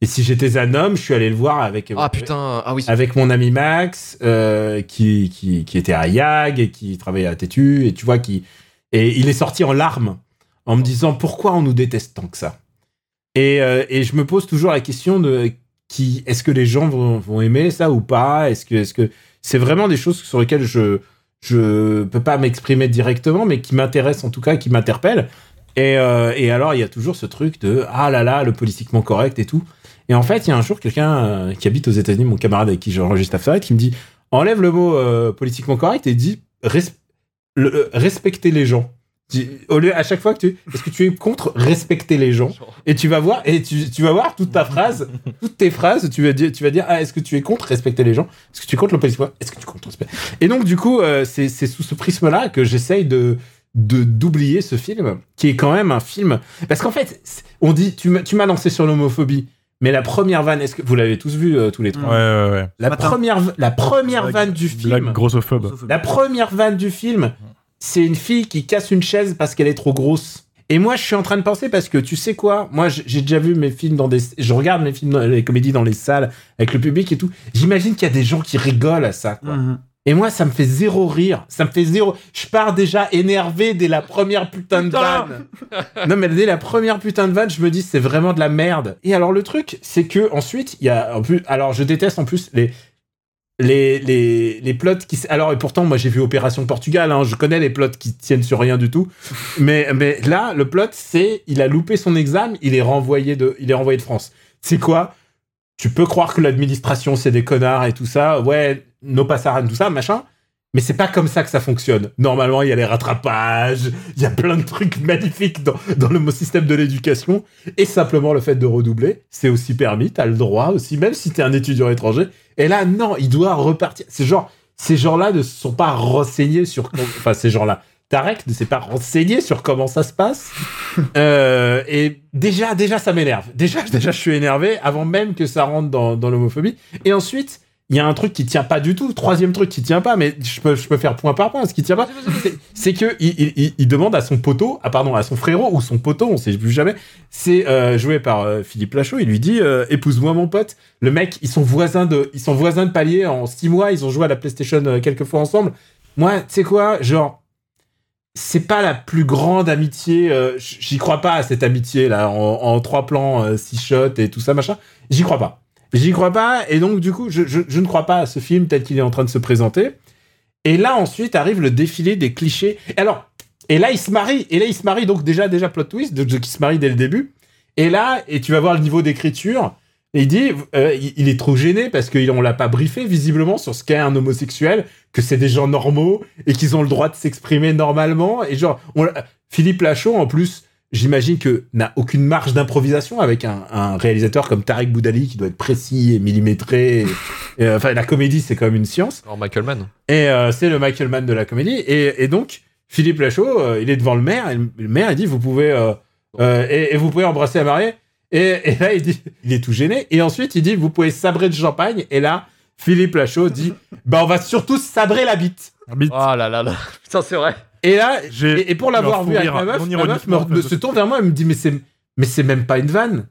et si j'étais un homme, je suis allé le voir avec Ah putain, ah oui. avec mon ami Max euh, qui, qui qui était à YAG et qui travaillait à Tétu et tu vois qui et il est sorti en larmes en me disant pourquoi on nous déteste tant que ça? Et, euh, et je me pose toujours la question de qui est-ce que les gens vont, vont aimer ça ou pas? Est-ce que est-ce que c'est vraiment des choses sur lesquelles je je peux pas m'exprimer directement, mais qui m'intéressent en tout cas, qui m'interpellent. Et, euh, et alors il y a toujours ce truc de ah là là le politiquement correct et tout. Et en fait il y a un jour quelqu'un euh, qui habite aux États-Unis, mon camarade avec qui j'enregistre After Eight, qui me dit enlève le mot euh, politiquement correct et dis res- le- euh, respecter les gens. Au lieu, à chaque fois que tu, est-ce que tu es contre respecter les gens Et tu vas voir, et tu, tu vas voir toute ta phrase, toutes tes phrases, tu vas dire, tu vas dire, ah, est-ce que tu es contre respecter les gens? Est-ce que tu es contre le politique Est-ce que tu es contre respect? Et donc, du coup, euh, c'est, c'est sous ce prisme-là que j'essaye de, de, d'oublier ce film, qui est quand même un film. Parce qu'en fait, on dit, tu m'as, tu m'as lancé sur l'homophobie. Mais la première vanne, est-ce que vous l'avez tous vu euh, tous les trois? Ouais, ouais, ouais. La première, la première vanne du film. Blague grossophobe. La première vanne du film, c'est une fille qui casse une chaise parce qu'elle est trop grosse. Et moi, je suis en train de penser parce que tu sais quoi? Moi, j'ai déjà vu mes films dans des. Je regarde mes films, dans- les comédies dans les salles avec le public et tout. J'imagine qu'il y a des gens qui rigolent à ça, quoi. Et moi, ça me fait zéro rire. Ça me fait zéro. Je pars déjà énervé dès la première putain de vanne. non, mais dès la première putain de vanne, je me dis c'est vraiment de la merde. Et alors le truc, c'est que ensuite, il y a en plus. Alors, je déteste en plus les les, les, les plots qui... Alors, et pourtant, moi, j'ai vu Opération Portugal, hein, je connais les plots qui tiennent sur rien du tout. Mais, mais là, le plot, c'est il a loupé son examen, il est renvoyé de, il est renvoyé de France. C'est quoi? Tu peux croire que l'administration, c'est des connards et tout ça. Ouais, no passaran, tout ça, machin. Mais c'est pas comme ça que ça fonctionne. Normalement, il y a les rattrapages, il y a plein de trucs magnifiques dans, dans le système de l'éducation. Et simplement le fait de redoubler, c'est aussi permis, t'as le droit aussi, même si t'es un étudiant étranger. Et là, non, il doit repartir. C'est genre, ces gens-là ne se sont pas renseignés sur, enfin, ces gens-là. Tarek ne s'est pas renseigné sur comment ça se passe. Euh, et déjà, déjà, ça m'énerve. Déjà, déjà, je suis énervé avant même que ça rentre dans, dans l'homophobie. Et ensuite, il y a un truc qui tient pas du tout. Troisième truc qui tient pas, mais je peux, je peux faire point par point. Ce qui tient pas, c'est- que il, il- il- demande à son poteau, ah pardon, à son frérot ou son poteau, on sait plus jamais. C'est euh, joué par euh, Philippe Lachaud. Il lui dit, euh, épouse-moi mon pote. Le mec, ils sont voisins de, ils sont voisins de palier en six mois. Ils ont joué à la PlayStation euh, quelques fois ensemble. Moi, tu sais quoi, genre, c'est pas la plus grande amitié. euh, J'y crois pas à cette amitié là, en, en trois plans, euh, six shots et tout ça machin. J'y crois pas. J'y crois pas, et donc du coup, je, je- ne crois pas à ce film tel qu'il est en train de se présenter. Et là, ensuite, arrive le défilé des clichés. Et alors, et là, il se marie, et là, il se marie, donc déjà, déjà plot twist, de, qui se marie dès le début. Et là, et tu vas voir le niveau d'écriture, il dit, euh, il, est trop gêné parce qu'on l'a pas briefé visiblement sur ce qu'est un homosexuel, que c'est des gens normaux et qu'ils ont le droit de s'exprimer normalement. Et genre, Philippe Lachaud, en plus, j'imagine que n'a aucune marge d'improvisation avec un, un réalisateur comme Tarek Boudali qui doit être précis et millimétré. Et- et, euh, enfin, la comédie, c'est quand même une science. Alors, Michael Mann. Et euh, c'est le Michael Mann de la comédie. Et, et donc, Philippe Lachaud, euh, il est devant le maire, et le maire, il dit, vous pouvez, euh, euh, et, et vous pouvez embrasser la mariée. Et, et là, il dit, il est tout gêné. Et ensuite, il dit, vous pouvez sabrer du champagne. Et là, Philippe Lachaud dit, bah, on va surtout sabrer la bite. Oh là là là. Putain, c'est vrai. Et là, et, et pour l'avoir vu avec ma meuf, ma meuf me, se tourne vers moi et me dit, mais c'est, mais c'est même pas une vanne.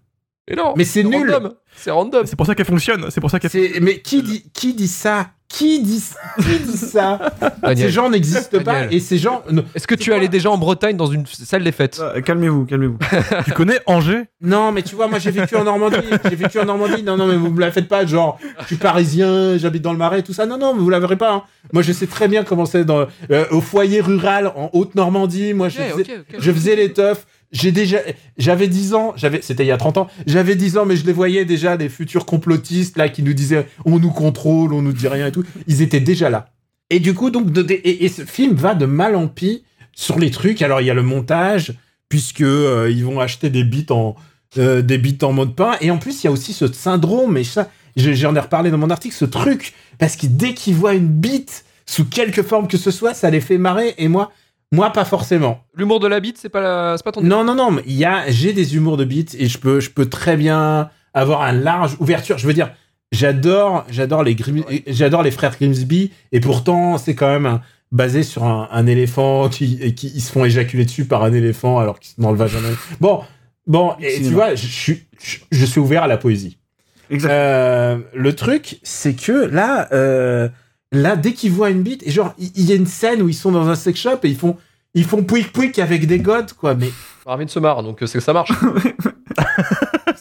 Mais non. Mais c'est nul. random. C'est random. C'est pour ça qu'elle fonctionne. C'est pour ça qu'elle. C'est, mais qui dit, qui dit ça? Qui dit, qui dit ça Daniel. Ces gens n'existent pas Daniel. et ces gens. Est-ce que tu allais déjà en Bretagne dans une salle des fêtes Euh, calmez-vous, calmez-vous. Tu connais Angers? Non, mais tu vois, moi j'ai vécu en Normandie. J'ai vécu en Normandie. Non, non, mais vous me la faites pas. Genre, je suis parisien, j'habite dans le Marais, tout ça. Non, non, mais vous la verrez pas. hein. Moi, je sais très bien comment c'est dans euh, au foyer rural en Haute-Normandie. Moi, je, faisais, je faisais les teufs. J'ai déjà, j'avais 10 ans, j'avais, c'était il y a 30 ans, j'avais 10 ans, mais je les voyais déjà, des futurs complotistes, là, qui nous disaient, on nous contrôle, on nous dit rien et tout. Ils étaient déjà là. Et du coup, donc, de- de- et, ce film va de mal en pis sur les trucs. Alors, il y a le montage, puisque euh, ils vont acheter des bits en, euh, des bits en mode pain. Et en plus, il y a aussi ce syndrome, et ça, je- j'en ai reparlé dans mon article, ce truc, parce que dès qu'ils voient une bite, sous quelque forme que ce soit, ça les fait marrer, et moi, moi, pas forcément. L'humour de la bite, c'est pas, la... c'est pas ton Non, non, non, mais il y a, j'ai des humours de bite, et je peux, je peux très bien avoir un large ouverture. Je veux dire, j'adore, j'adore les Grim- j'adore les frères Grimsby, et pourtant, c'est quand même un- basé sur un, un éléphant qui, et qui ils se font éjaculer dessus par un éléphant alors qu'ils sont dans le vagin. d'un- Bon, bon, et tu vois, je, suis- je, je suis ouvert à la poésie. Exact. Euh, le truc, c'est que là, euh, là, dès qu'ils voient une bite, et genre, il y, a une scène où ils sont dans un sex shop et ils font, ils font pouic pouic avec des godes, quoi. Mais Armin se marre, donc euh, c'est que ça marche.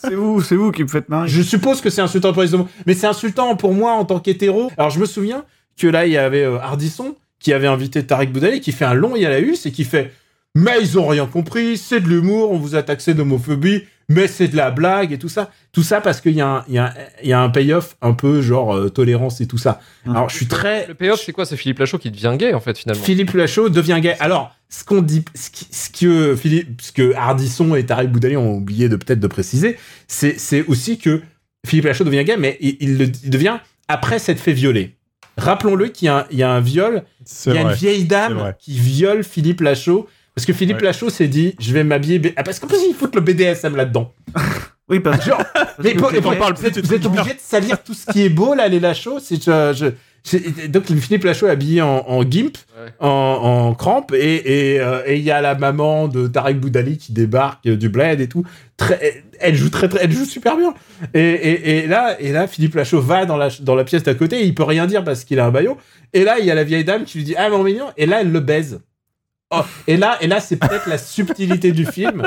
C'est vous, c'est vous qui me faites marrer. je suppose que c'est insultant pour les homos, mais c'est insultant pour moi en tant qu'hétéro. Alors je me souviens que là, il y avait euh, Hardisson qui avait invité Tarek Boudali, qui fait un long Yalaus et qui fait Mais ils ont rien compris, c'est de l'humour, on vous a taxé d'homophobie, mais c'est de la blague et tout ça. Tout ça parce qu'il y, a un- il y, a un- il y a un payoff un peu genre euh, tolérance et tout ça. Alors je suis très. Le payoff, c'est quoi? C'est Philippe Lachaud qui devient gay, en fait, finalement. Philippe Lachaud devient gay. Alors, ce qu'on dit, ce, qui- ce que Philippe, ce que Hardisson et Tarek Boudali ont oublié de peut-être de préciser, c'est, c'est aussi que Philippe Lachaud devient gay, mais il, il le- il devient après s'être fait violer. Rappelons-le qu'il y a un, il y a un viol, il y a vrai. une vieille dame qui viole Philippe Lachaud. Parce que Philippe Ouais. Lachaud s'est dit, je vais m'habiller. B- Ah, parce qu'en plus, il fout le BDSM là-dedans. Oui, parce Genre, mais que parle vous êtes, vous êtes obligé de salir tout ce qui est beau, là, les Lachaud. C'est, je, je- donc, Philippe Lachaud est habillé en, en gimp, Ouais. en, en crampe, et et, euh, et il y a la maman de Tarek Boudali qui débarque euh, du bled et tout. Très, elle joue très, très, elle joue super bien. Et, et, et là, et là, Philippe Lachaud va dans la, dans la pièce d'à côté, et il peut rien dire parce qu'il a un baillot. Et là, il y a la vieille dame qui lui dit, ah, mon mignon. Et là, elle le baise. Oh, et là, et là, c'est peut-être la subtilité du film,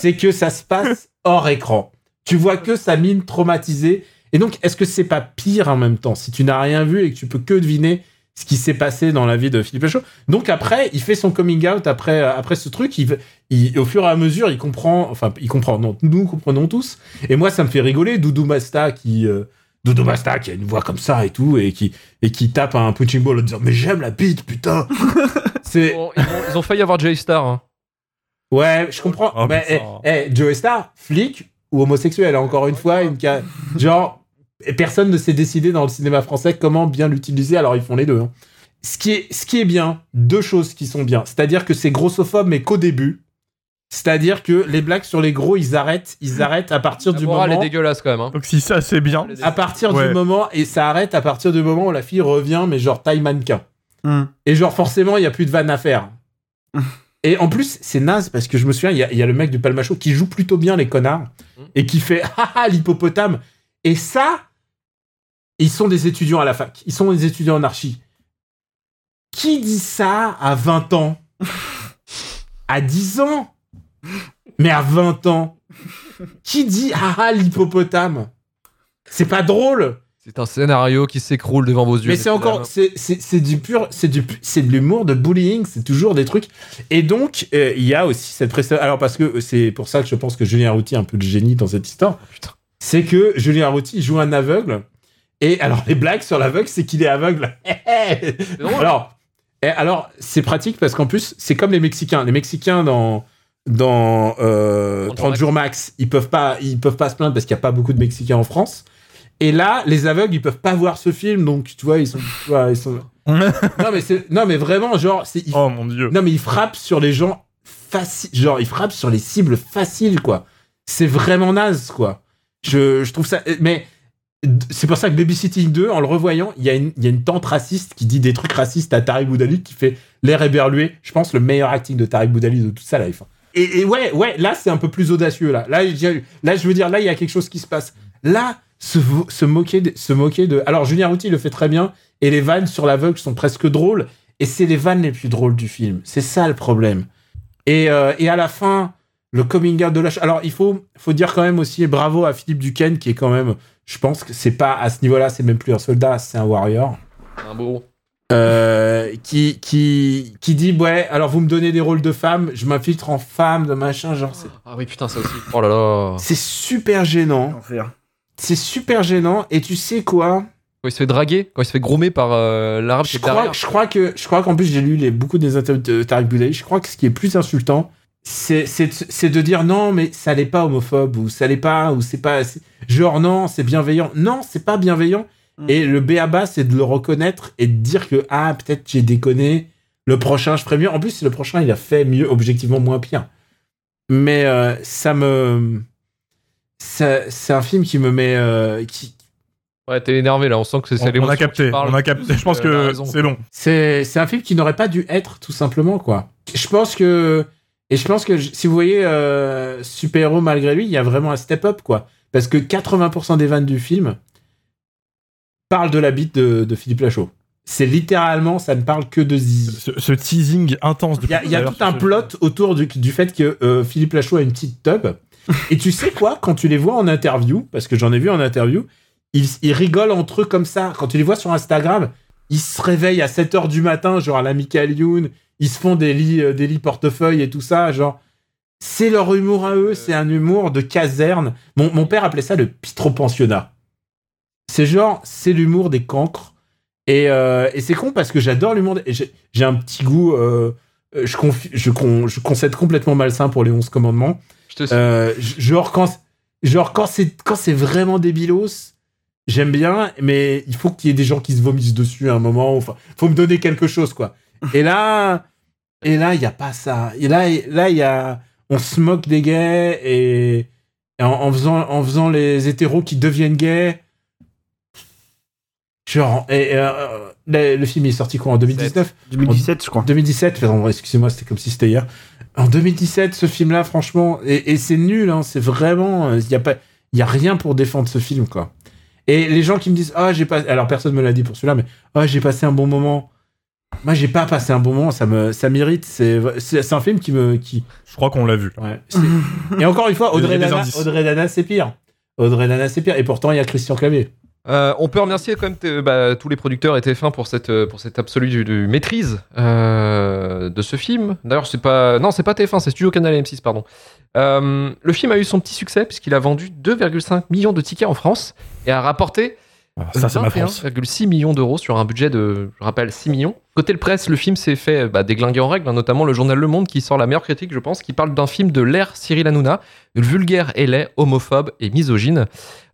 c'est que ça se passe hors écran. Tu vois que sa mine traumatisée Et donc, est-ce que c'est pas pire en même temps si tu n'as rien vu et que tu peux que deviner ce qui s'est passé dans la vie de Philippe Lachaud? Donc après, il fait son coming out après après ce truc. Il, il- au fur et à mesure, il comprend. Enfin, il comprend. Non, nous comprenons tous. Et moi, ça me fait rigoler. Doudou Masta qui euh, Doudou Masta qui a une voix comme ça et tout et qui et qui tape un punching ball en disant mais j'aime la bite putain. c'est Ils ont, ils ont failli avoir Jay Star. hein. Ouais, je comprends. Oh, eh, eh, Joe Star, flic ou homosexuel, encore une fois, une ca- genre et personne ne s'est décidé dans le cinéma français comment bien l'utiliser, alors ils font les deux. hein. Ce qui est ce qui est bien, deux choses qui sont bien, c'est-à-dire que c'est grossophobe mais qu'au début. C'est-à-dire que les blagues sur les gros, ils arrêtent, ils arrêtent à partir La du morale moment est dégueulasse quand même. hein. Donc si ça c'est bien. à partir Ouais. du moment et ça arrête à partir du moment où la fille revient mais genre taille mannequin. Hmm. Et genre forcément il y a plus de vanne à faire. et en plus c'est naze parce que je me souviens il y a, il y a le mec du Palmacho qui joue plutôt bien les connards et qui fait haha l'hippopotame. Et ça ils sont des étudiants à la fac. Ils sont des étudiants en archi. Qui dit ça à 20 ans? À 10 ans? Mais à 20 ans. Qui dit haha l'hippopotame? C'est pas drôle C'est un scénario qui s'écroule devant vos yeux. mais c'est encore, c'est du pur, c'est du, c'est de l'humour de bullying, c'est toujours des trucs. Et donc, euh, il y a aussi cette prestation. Alors, parce que euh, c'est pour ça que je pense que Julien Routy est un peu le génie dans cette histoire. C'est que Julien Routy joue un aveugle. Et alors, les blagues sur l'aveugle, c'est qu'il est aveugle. alors, et alors, c'est pratique parce qu'en plus, c'est comme les Mexicains. Les Mexicains dans dans euh, 30 jours max, ils peuvent pas, ils peuvent pas se plaindre parce qu'il y a pas beaucoup de Mexicains en France. Et là, les aveugles, ils peuvent pas voir ce film, donc tu vois, ils sont, tu vois, ils sont. non mais c'est, non mais vraiment, genre, c'est. Oh mon dieu. Non mais ils frappent sur les gens faciles, genre ils frappent sur les cibles faciles, quoi. C'est vraiment naze, quoi. Je, je trouve ça, mais c'est pour ça que Babysitting 2, en le revoyant, il y, a une- il y a une tante raciste qui dit des trucs racistes à Tariq Boudali qui fait l'air éberlué. Je pense le meilleur acting de Tariq Boudali de toute sa life. Et, et ouais, ouais, là c'est un peu plus audacieux là. Là, là, je veux dire, là il y a quelque chose qui se passe. Là, se, moquer, de, se moquer de. Alors Julien Routy le fait très bien et les vannes sur l'aveugle sont presque drôles et c'est les vannes les plus drôles du film. C'est ça le problème. Et, euh, et à la fin, le coming out de lâche. Alors, il faut, faut dire quand même aussi bravo à Philippe Duquesne, qui est quand même, je pense que c'est pas à ce niveau-là, c'est même plus un soldat, c'est un warrior. Un beau. Euh, qui, qui, qui dit Ouais, alors vous me donnez des rôles de femme, je m'infiltre en femme, de machin, genre, c'est. Ah oui, putain, ça aussi. Oh là là. C'est super gênant. C'est super gênant, et tu sais quoi? Quand il se fait draguer, quand il se fait groomer par euh, l'arabe je crois, je crois que je crois qu'en plus j'ai lu les, beaucoup des interviews de Tariq Boudali. Je crois que ce qui est plus insultant, c'est de- dire non mais ça n'est pas homophobe ou ça n'est pas ou c'est pas genre non c'est bienveillant. Non c'est pas bienveillant. Et le béaba c'est de le reconnaître et de dire que ah peut-être j'ai déconné. Le prochain je ferai mieux. En plus le prochain il a fait mieux objectivement moins pire. Mais euh, ça me c'est un film qui me met euh, qui, Ouais, t'es énervé là, on sent que c'est On- c'est on a l'émotion capté, on a capté. Je pense Euh, que c'est bon. C'est, c'est un film qui n'aurait pas dû être, tout simplement, quoi. Je pense que. Et je pense que si vous voyez euh, Super Héros malgré lui, il y a vraiment un step-up, quoi. Parce que 80% des vannes du film parlent de la bite de, de Philippe Lachaud. C'est littéralement, ça ne parle que de zizi. Ce, ce teasing intense. Il y a, il y a tout un plot autour du, du fait que euh, Philippe Lachaud a une petite tub. Et tu sais quoi, quand tu les vois en interview, parce que j'en ai vu en interview, ils, ils rigolent entre eux comme ça. Quand tu les vois sur Instagram, ils se réveillent à 7h du matin, genre à la Youn, ils se font des lits, euh, des portefeuille et tout ça, genre. C'est leur humour à eux, c'est un humour de caserne. Mon, mon père appelait ça le pitro-pensionnat. C'est genre, c'est l'humour des cancres. Et, euh, et c'est con parce que j'adore l'humour. J'ai un petit goût. euh, je, confi- je, con- je concède complètement malsain pour les 11 commandements. Euh, j- genre, quand, genre, quand c'est quand c'est vraiment débilos, j'aime bien, mais il faut qu'il y ait des gens qui se vomissent dessus à un moment. Enfin, faut me donner quelque chose, quoi. Et là, et là, il y a pas ça. Et là, là, il y a, on se moque des gays et, et en, en faisant, en faisant les hétéros qui deviennent gays. Genre, et, euh, le, le film est sorti quoi en 2019 2017, je crois. 2017, pardon, excusez-moi, c'était comme si c'était hier. En 2017, ce film-là, franchement, et, et c'est nul, hein, c'est vraiment, il y a pas, il y a rien pour défendre ce film, quoi. Et les gens qui me disent, ah, j'ai pas, alors personne me l'a dit pour celui-là, mais ah, j'ai passé un bon moment. Moi, j'ai pas passé un bon moment, ça me, ça m'irrite. C'est, c'est c'est un film qui me, qui. Je crois qu'on l'a vu. Ouais. Et encore une fois, a Audrey Dana. Audrey Dana, c'est pire. Audrey Nana, c'est pire. Et pourtant, il y a Christian Clavier. Euh, on peut remercier quand même bah, tous les producteurs et TF1 pour cette, euh, pour cette absolue du- du maîtrise euh, de ce film. D'ailleurs, c'est pas. Non, c'est pas TF1, c'est Studio Canal M6, pardon. Euh, le film a eu son petit succès puisqu'il a vendu 2,5 millions de tickets en France et a rapporté Ah, Ça, c'est ma France. 21,6 millions d'euros sur un budget de, je rappelle, 6 millions. Côté le presse, le film s'est fait bah, déglinguer en règle, hein, notamment le journal Le Monde qui sort la meilleure critique, je pense, qui parle d'un film de l'ère Cyril Hanouna, vulgaire et laid, homophobe et misogyne.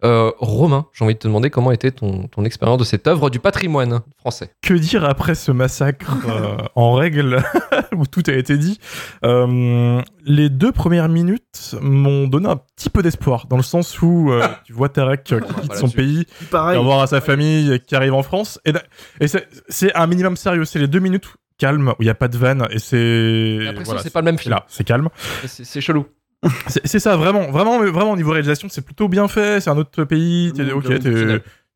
Euh, Romain, j'ai envie de te demander comment était ton, ton expérience de cette œuvre du patrimoine français? Que dire après ce massacre euh, en règle où tout a été dit? Euh, Les deux premières minutes m'ont donné un petit peu d'espoir dans le sens où euh, tu vois Tarek euh, qui quitte Bah, son pays, Pareil. revoir à sa famille, qui arrive en France et, et c'est c'est un minimum sérieux. C'est les deux minutes calmes où il y a pas de vanne et c'est l'impression voilà, c'est pas le même film. là, c'est calme. C'est chelou. C'est ça, vraiment, vraiment, vraiment au niveau réalisation, c'est plutôt bien fait. C'est un autre pays. Mmh, ok,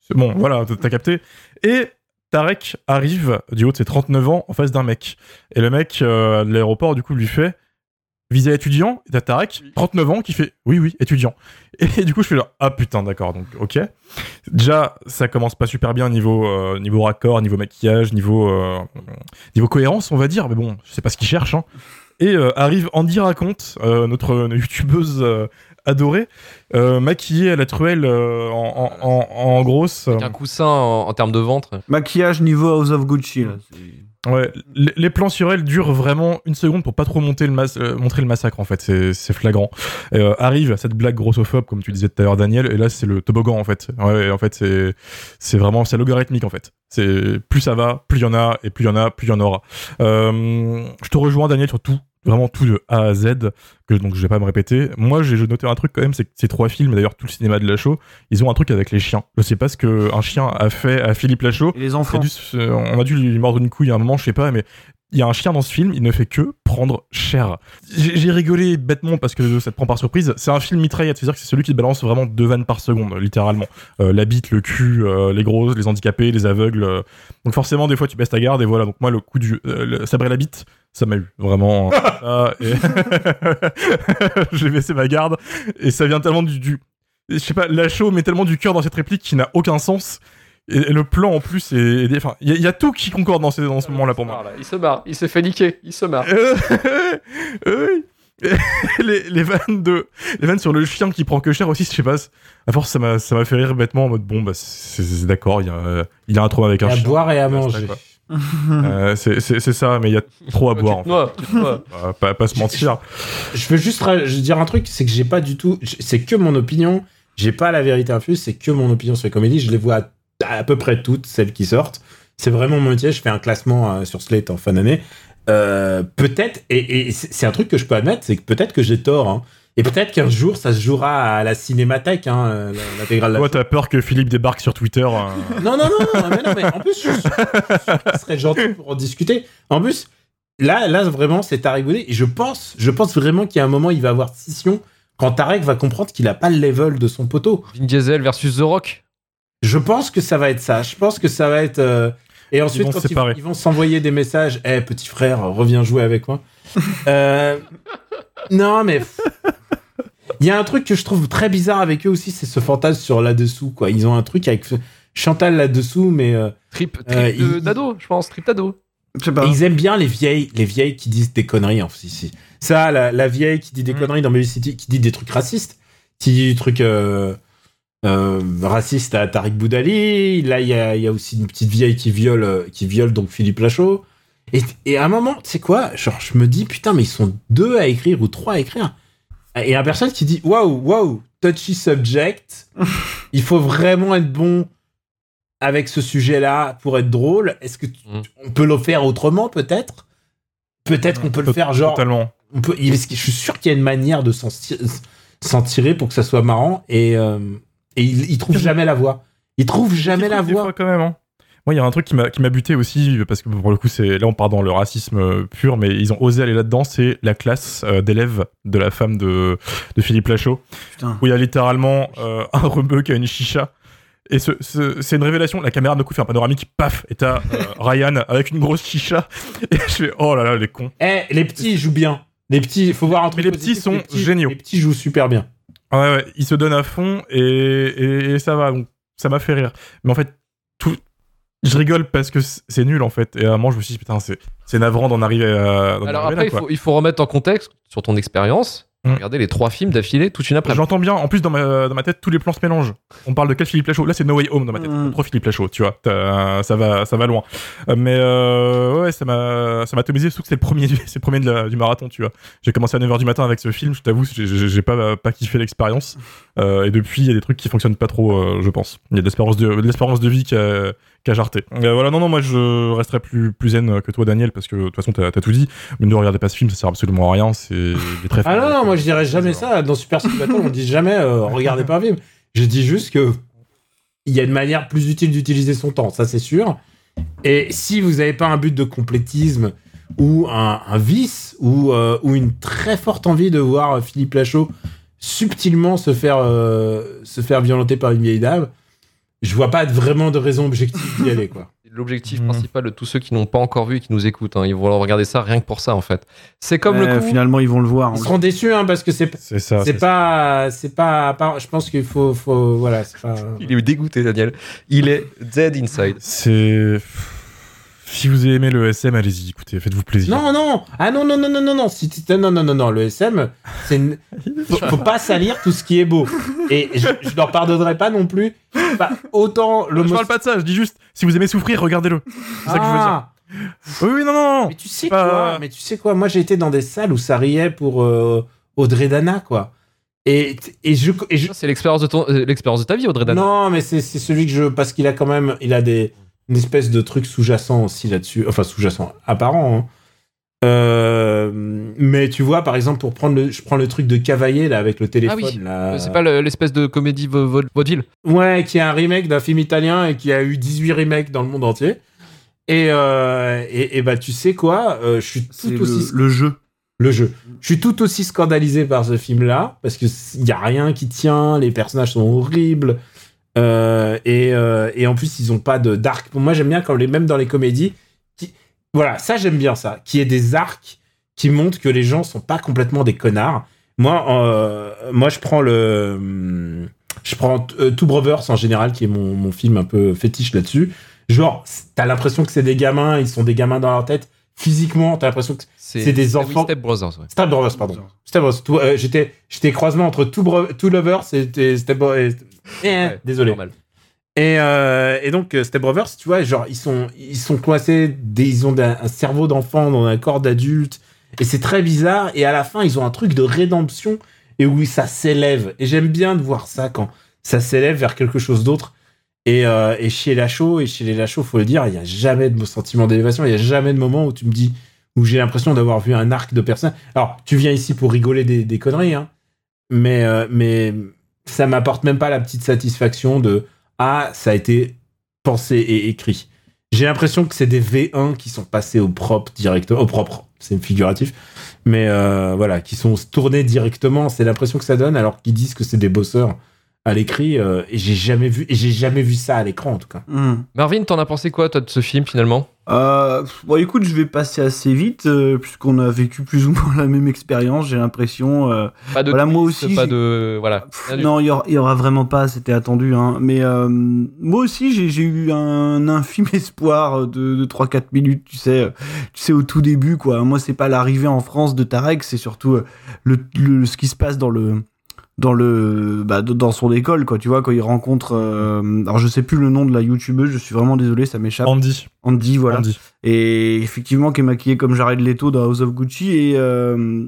c'est bon, voilà, t'as capté. Et Tarek arrive du haut de ses 39 ans en face d'un mec. Et le mec euh, de l'aéroport, du coup, lui fait visa étudiant. Et t'as Tarek, 39 ans, qui fait oui, oui, étudiant. Et du coup, je fais là, ah putain, d'accord, donc ok. Déjà, ça commence pas super bien niveau euh, niveau raccord, niveau maquillage, niveau euh, niveau cohérence, on va dire. Mais bon, je sais pas ce qu'il cherche. Hein. Et euh, arrive Andy raconte, euh, notre youtubeuse euh, adorée, euh, maquillée à la truelle euh, en, en, en, en grosse. Avec un coussin en, en termes de ventre. Maquillage niveau House of Gucci. Là. Ouais, les, plans sur elle durent vraiment une seconde pour pas trop monter le mas- euh, montrer le massacre en fait, c'est flagrant. Euh, arrive cette blague grossophobe comme tu disais tout à l'heure Daniel, et là c'est le toboggan en fait. Ouais, en fait c'est c'est vraiment c'est logarithmique en fait. C'est plus ça va, plus y en a et plus y en a, plus y en aura. Euh, je te rejoins Daniel sur tout, vraiment tout de A à Z que donc je vais pas me répéter. Moi j'ai noté un truc quand même, c'est que ces trois films, d'ailleurs tout le cinéma de Lachaud, ils ont un truc avec les chiens. Je sais pas ce que un chien a fait à Philippe Lachaud. Et les enfants. Dû se- on a dû lui mordre une couille à un moment, je sais pas, mais il y a un chien dans ce film, il ne fait que prendre cher. J'ai rigolé bêtement parce que ça te prend par surprise. C'est un film mitraillette, c'est-à-dire que c'est celui qui te balance vraiment deux vannes par seconde, littéralement. Euh, la bite, le cul, euh, les grosses, les handicapés, les aveugles. euh. Donc forcément, des fois, tu baisses ta garde et voilà. Donc moi, le coup du le sabrer la bite, ça m'a eu vraiment. ça, et J'ai baissé ma garde et ça vient tellement du, du je sais pas, la show met tellement du cœur dans cette réplique qui n'a aucun sens. Et, et le plan en plus, est, enfin, il y, a- il y a tout qui concorde dans, ces- dans ce moment-là pour moi. Il se marre, il s'est fait niquer, il se marre. Euh, oui. les, les vannes de les vannes sur le chien qui prend que cher aussi je sais pas à force ça m'a ça m'a fait rire bêtement en mode bon bah c'est d'accord il y a il y a un trauma avec un à chien boire et à manger. Euh, c'est ça mais il y a trop à boire en fait. Euh, pas, pas se mentir Je veux juste je veux dire un truc, c'est que j'ai pas du tout. C'est que mon opinion. J'ai pas la vérité infuse, c'est que mon opinion sur les comédies. Je les vois à, à peu près toutes, celles qui sortent. C'est vraiment mon métier. Je fais un classement euh, sur Slate en fin d'année. Euh, peut-être, et, et c'est un truc que je peux admettre, c'est que peut-être que j'ai tort. hein. Et peut-être qu'un jour, ça se jouera à la cinémathèque, hein, euh, l'intégrale. toi t'as peur que Philippe débarque sur Twitter euh, Non, non, non, non, mais non, mais en plus, je, je serais gentil pour en discuter. En plus, là, là, vraiment, c'est à rigoler. Et je pense, je pense vraiment qu'il y a un moment, il va avoir scission quand Tarek va comprendre qu'il a pas le level de son poteau. Vin Diesel versus The Rock. Je pense que ça va être ça. Je pense que ça va être. euh, Et ensuite, vont quand ils, séparer. ils vont s'envoyer des messages, Eh, petit frère, reviens jouer avec moi. Euh, Non, mais. Il y a un truc que je trouve très bizarre avec eux aussi, c'est ce fantasme sur là-dessous, quoi. Ils ont un truc avec Chantal là-dessous, mais. euh, Trip, trip Euh, de- il- d'ado, je pense, trip d'ado. Je sais pas. Et ils aiment bien les vieilles, les vieilles qui disent des conneries. En fait, si. Ça, la, la vieille qui dit des conneries dans Baby City, qui dit des trucs racistes, qui dit des trucs euh, euh, racistes à Tariq Boudali. Là, il y a, y a aussi une petite vieille qui viole, euh, qui viole donc Philippe Lachaud. Et, et à un moment, tu sais quoi Genre, je me dis, putain, mais ils sont deux à écrire ou trois à écrire. Et la personne qui dit, waouh, waouh, touchy subject. il faut vraiment être bon avec ce sujet-là pour être drôle. Est-ce que tu- Mm. on peut le faire autrement, peut-être? Peut-être qu'on peut le faire genre. totalement On peut, il- je suis sûr qu'il y a une manière de s'en tirer pour que ça soit marrant et, euh, et il, il trouve jamais la voix. Il trouve jamais la Des voix. fois, quand même hein. moi il y a un truc qui m'a qui m'a buté aussi parce que pour le coup c'est là on part dans le racisme euh, pur mais ils ont osé aller là-dedans c'est la classe euh, d'élèves de la femme de, de Philippe Lachaud Putain. où il y a littéralement euh, un rebeu qui a une chicha et ce, ce- c'est une révélation la caméra d'un coup fait un panoramique paf et t'as euh, Ryan avec une grosse chicha et je fais oh là là les cons Eh, les petits ils jouent bien. Les petits, il faut voir un truc. Mais les petits positif, sont géniaux. Les petits jouent super bien. Ouais, ouais, il se donne à fond et, et, et ça va, donc ça m'a fait rire. Mais en fait, tout, je rigole parce que c'est nul en fait. Et à un moment, je me suis dit, putain, c'est, c'est navrant d'en arriver à. Alors arriver après, là, il faut, il faut remettre en contexte sur ton expérience. Mm. Regardez les trois films d'affilée, toute une après. J'entends bien. En plus, dans ma, dans ma tête, tous les plans se mélangent. On parle de quel Philippe Lachaud Là, c'est No Way Home dans ma tête. Mm. Trop Philippe Lachaud, tu vois. Ça va, ça va loin. Euh, Mais euh, ouais, ça m'a, ça m'a atomisé. Surtout que c'est le premier, du- c'est le premier de la- du marathon, tu vois. J'ai commencé à 9h du matin avec ce film. Je t'avoue, j'ai- j'ai j'ai pas, pas kiffé l'expérience. Euh, et depuis, il y a des trucs qui fonctionnent pas trop, euh, je pense. Il y a de l'espérance de, de l'espérance de vie qui a, qui a jarté. Euh, voilà, non, non, moi, je resterai plus, plus zen que toi, Daniel, parce que de toute façon, t'as as tout dit. Mais ne regardez pas ce film, ça sert absolument à rien. C'est très. Ah non, non, moi je dirais jamais ça. Dans Super Speed Battle, on dit jamais regardez pas un film. Je dis juste que il y a une manière plus utile d'utiliser son temps, ça c'est sûr. Et si vous n'avez pas un but de complétisme ou un, un vice ou, euh, ou une très forte envie de voir Philippe Lachaud subtilement se faire, euh, se faire violenter par une vieille dame, je vois pas vraiment de raison objective d'y aller. quoi. L'objectif Mm. principal de tous ceux qui n'ont pas encore vu et qui nous écoutent, hein, ils vont regarder ça rien que pour ça en fait. C'est comme le coup. Finalement, ils vont le voir. Ils seront déçus hein, parce que c'est C'est ça. c'est pas c'est pas, pas- je pense qu'il faut faut voilà c'est pas Il est dégoûté, Daniel. Il est dead inside. C'est. Si vous avez aimé le SM, allez-y, écoutez, faites-vous plaisir. Non, non, ah non, non, non, non, non, non, si non, non, non, non, le SM, c'est une- faut, faut pas salir tout ce qui est beau. Et je, je leur pardonnerai pas non plus, pas autant le je parle pas de ça, je dis juste, si vous aimez souffrir, regardez-le. C'est ça que je veux dire. Ah, Oui, oui, non, non, non. mais tu sais Pas- quoi, mais tu sais quoi, moi j'ai été dans des salles où ça riait pour euh, Audrey Dana, quoi. Et, et je, et je- C'est l'expérience de, ton- euh, l'expérience de ta vie, Audrey Dana. non, mais c'est c'est celui que je, parce qu'il a quand même, il a des, une espèce de truc sous-jacent aussi là-dessus, enfin sous-jacent, apparent. hein. Euh, mais tu vois, par exemple, pour prendre le, je prends le truc de Cavaillé là avec le téléphone. Ah oui. là. Euh, C'est pas le- l'espèce de comédie vaudeville. Ouais, qui est un remake d'un film italien et qui a eu 18 remakes dans le monde entier. Et, euh, et, et bah, tu sais quoi, euh, je suis tout aussi. le, le jeu. le jeu. Je suis tout aussi scandalisé par ce film-là, parce qu'il n'y a rien qui tient, les personnages sont horribles, euh, et, euh, et en plus, ils ont pas de d'arc. Moi, j'aime bien quand les, même dans les comédies, qui, voilà, ça j'aime bien ça, qui est des arcs qui montrent que les gens sont pas complètement des connards. Moi, euh, moi, je prends le, hum, je prends euh, Two Brothers en général, qui est mon, mon film un peu fétiche là-dessus. Genre, t'as l'impression que c'est des gamins, ils sont des gamins dans leur tête. Physiquement, t'as l'impression que c'est des enfants. Step Brothers, ouais. Step Brothers, pardon. Step Brothers. Euh, j'étais, j'étais croisement entre Two, Bro- Two Lovers et, et Step Brothers. Eh, Ouais, désolé. normal. Et, euh, et donc, euh, Step Brothers, tu vois, genre, ils sont, ils sont coincés, des, ils ont un, un cerveau d'enfant dans un corps d'adulte. Et c'est très bizarre. Et à la fin, ils ont un truc de rédemption et où ça s'élève. Et j'aime bien de voir ça quand ça s'élève vers quelque chose d'autre. Et, euh, et chez Lachaud, et chez les Lachaud, faut le dire, il n'y a jamais de sentiment d'élévation. Il n'y a jamais de moment où tu me dis, où j'ai l'impression d'avoir vu un arc de personne. Alors, tu viens ici pour rigoler des, des conneries, hein. Mais, euh, mais ça m'apporte même pas la petite satisfaction de ah, ça a été pensé et écrit. J'ai l'impression que c'est des V1 qui sont passés au propre directement, au propre, c'est figuratif, mais euh, voilà, qui sont tournés directement. C'est l'impression que ça donne, alors qu'ils disent que c'est des bosseurs à l'écrit. euh, et j'ai jamais vu, et j'ai jamais vu ça à l'écran en tout cas. Hmm. Marvin, t'en as pensé quoi, toi, de ce film finalement? Euh, bon, écoute, je vais passer assez vite, euh, puisqu'on a vécu plus ou moins la même expérience, j'ai l'impression. euh, Pas de Voilà, moi aussi, pas de. Voilà. Non, il y, y aura vraiment pas, c'était attendu. Hein. Mais euh, moi aussi, j'ai j'ai eu un infime espoir de, de 3-4 minutes, tu sais, euh, tu sais, au tout début, quoi. Moi, c'est pas l'arrivée en France de Tarek, c'est surtout euh, le, le- ce qui se passe dans le dans le bah, dans son école quoi tu vois quand il rencontre euh, alors je sais plus le nom de la youtubeuse je suis vraiment désolé ça m'échappe Andy. Andy voilà Andy. et effectivement qui est maquillé comme Jared Leto dans House of Gucci et euh,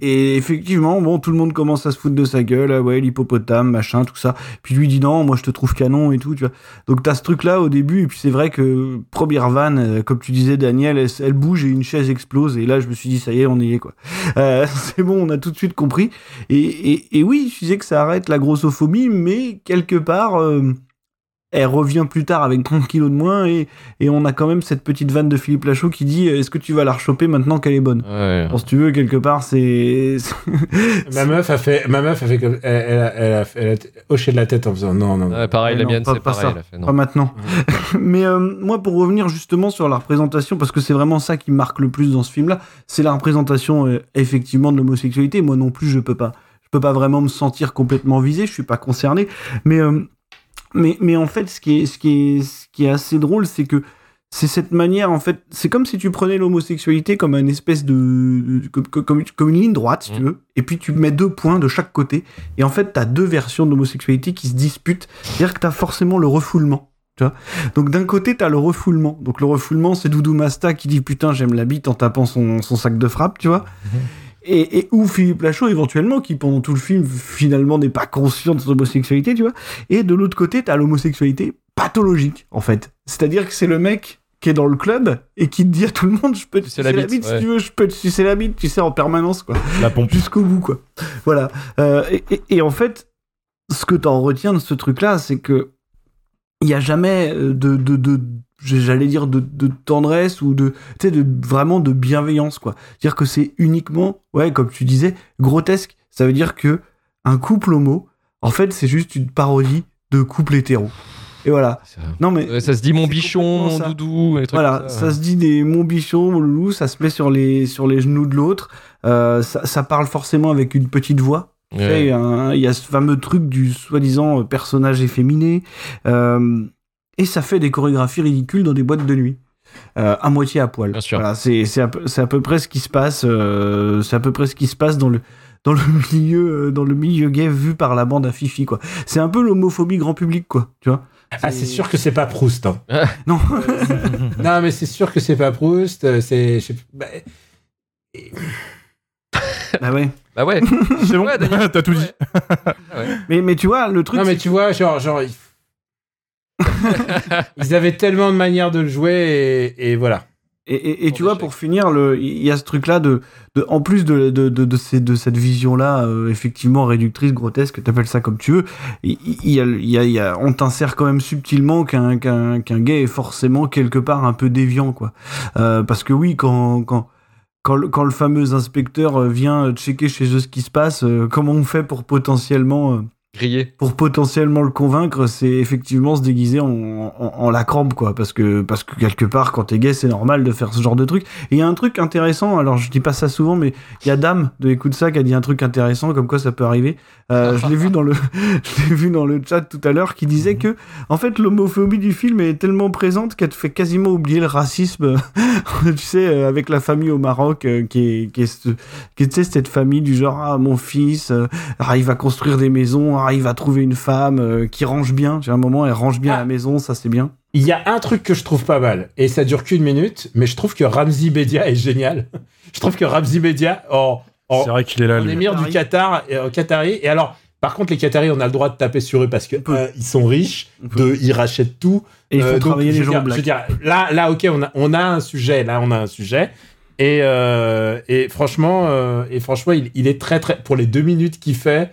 et effectivement bon tout le monde commence à se foutre de sa gueule ah ouais l'hippopotame machin tout ça. Puis lui dit non moi je te trouve canon et tout tu vois. Donc t'as ce truc là au début et puis c'est vrai que première vanne euh, comme tu disais Daniel elle, elle bouge et une chaise explose et là je me suis dit ça y est on y est quoi. Euh, c'est bon on a tout de suite compris. Et, et, et oui je disais que ça arrête la grossophobie mais quelque part euh, elle revient plus tard avec 30 kilos de moins et, et on a quand même cette petite vanne de Philippe Lachaud qui dit est-ce que tu vas la rechoper maintenant qu'elle est bonne? Ouais. Bon, si tu veux quelque part c'est Ma meuf a fait, ma meuf a fait comme, elle, elle a, elle a- elle a hoché de la tête en faisant non non. non. Ouais, pareil, la non, mienne, c'est pas pareil. ça. elle a fait, non. pas maintenant mais euh, moi pour revenir justement sur la représentation parce que c'est vraiment ça qui marque le plus dans ce film là c'est la représentation euh, effectivement de l'homosexualité moi non plus je peux pas je peux pas vraiment me sentir complètement visé, je suis pas concerné, mais euh, mais mais en fait, ce qui est ce qui est ce qui est assez drôle, c'est que c'est cette manière, en fait, c'est comme si tu prenais l'homosexualité comme une espèce de, comme, comme, comme une ligne droite, si tu veux, et puis tu mets deux points de chaque côté, et en fait, t'as deux versions de l'homosexualité qui se disputent, c'est-à-dire que t'as forcément le refoulement. Tu vois Donc d'un côté, t'as le refoulement. Donc le refoulement, c'est Doudou Masta qui dit putain, j'aime la bite en tapant son, son sac de frappe, tu vois. Et, et ou Philippe Lachaud éventuellement qui pendant tout le film finalement n'est pas conscient de son homosexualité, tu vois. Et de l'autre côté, t'as l'homosexualité pathologique en fait. C'est-à-dire que c'est le mec qui est dans le club et qui te dit à tout le monde je peux te sucer la bite, ouais. si tu veux, je peux te sucer la bite, tu sais en permanence quoi. La pompe. Jusqu'au bout quoi. Voilà. Euh, et, et- et en fait, ce que t'en retiens de ce truc-là, c'est que il y a jamais euh, de, de, de j'allais dire de, de tendresse ou de tu sais de vraiment de bienveillance quoi dire que c'est uniquement ouais comme tu disais grotesque ça veut dire que un couple homo en fait c'est juste une parodie de couple hétéro et voilà non mais Ouais, ça se dit mon bichon, mon doudou, et trucs voilà, comme ça, se dit des mon bichon, mon loulou, ça se met sur les, sur les genoux de l'autre. Euh, ça, ça parle forcément avec une petite voix. Ouais. Il y, a ce fameux truc du soi-disant personnage efféminé. Euh, et ça fait des chorégraphies ridicules dans des boîtes de nuit. Euh, à moitié à poil. Voilà, c'est c'est à, peu- c'est à peu près ce qui se passe. euh, c'est à peu près ce qui se passe dans le dans le milieu euh, dans le milieu gay vu par la bande à Fifi quoi. C'est un peu l'homophobie grand public quoi. Tu vois. Ah, c'est sûr que c'est pas Proust. hein. non. non, mais c'est sûr que c'est pas Proust. C'est. bah, Bah ouais. Bah ouais. C'est bon, t'as tout dit. Mais, mais tu vois, le truc. Non, mais tu vois, genre. genre. ils avaient tellement de manières de le jouer et, et voilà. Et, et, et tu vois, pour finir, le- il y a ce truc-là de, de, en plus de, de, de, de, ces- de cette vision-là, euh, effectivement réductrice, grotesque, t'appelles ça comme tu veux, il y a, il y a, il y a, on t'insère quand même subtilement qu'un gay est forcément quelque part un peu déviant, quoi. Euh, parce que oui, quand, quand, quand, le, quand le fameux inspecteur vient checker chez eux ce qui se passe, euh, comment on fait pour potentiellement. Grillé. pour potentiellement le convaincre, c'est effectivement se déguiser en, en, en la crampe, quoi. Parce que, parce que quelque part, quand t'es gay, c'est normal de faire ce genre de truc. Et il y a un truc intéressant, alors je dis pas ça souvent, mais il y a Dame de Écoute ça qui a dit un truc intéressant, comme quoi ça peut arriver. Euh, je l'ai vu dans le, je l'ai vu dans le chat tout à l'heure, qui disait que, en fait, l'homophobie du film est tellement présente qu'elle te fait quasiment oublier le racisme, tu sais, euh, avec la famille au Maroc, euh, qui est, qui est, qui est, cette famille du genre, ah, mon fils, euh, arrive à construire des maisons, arrive à trouver une femme euh, qui range bien. J'ai un moment, elle range bien la maison, ça c'est bien. Il y a un truc que je trouve pas mal, et ça dure qu'une minute, mais je trouve que Ramzi Bedia est génial. je trouve que Ramzi Bedia, C'est vrai qu'il est là, lui. émir du Qatar, euh, Qatari, et alors, par contre, les Qataris, on a le droit de taper sur eux parce que euh, ils sont riches, deux, ils rachètent tout. Et il faut Euh, donc, travailler les gens dire- black. Je veux dire, là, là, ok, on a, on a un sujet, là, on a un sujet. Et, euh, et franchement, euh, et franchement, il, il est très, très, pour les deux minutes qu'il fait,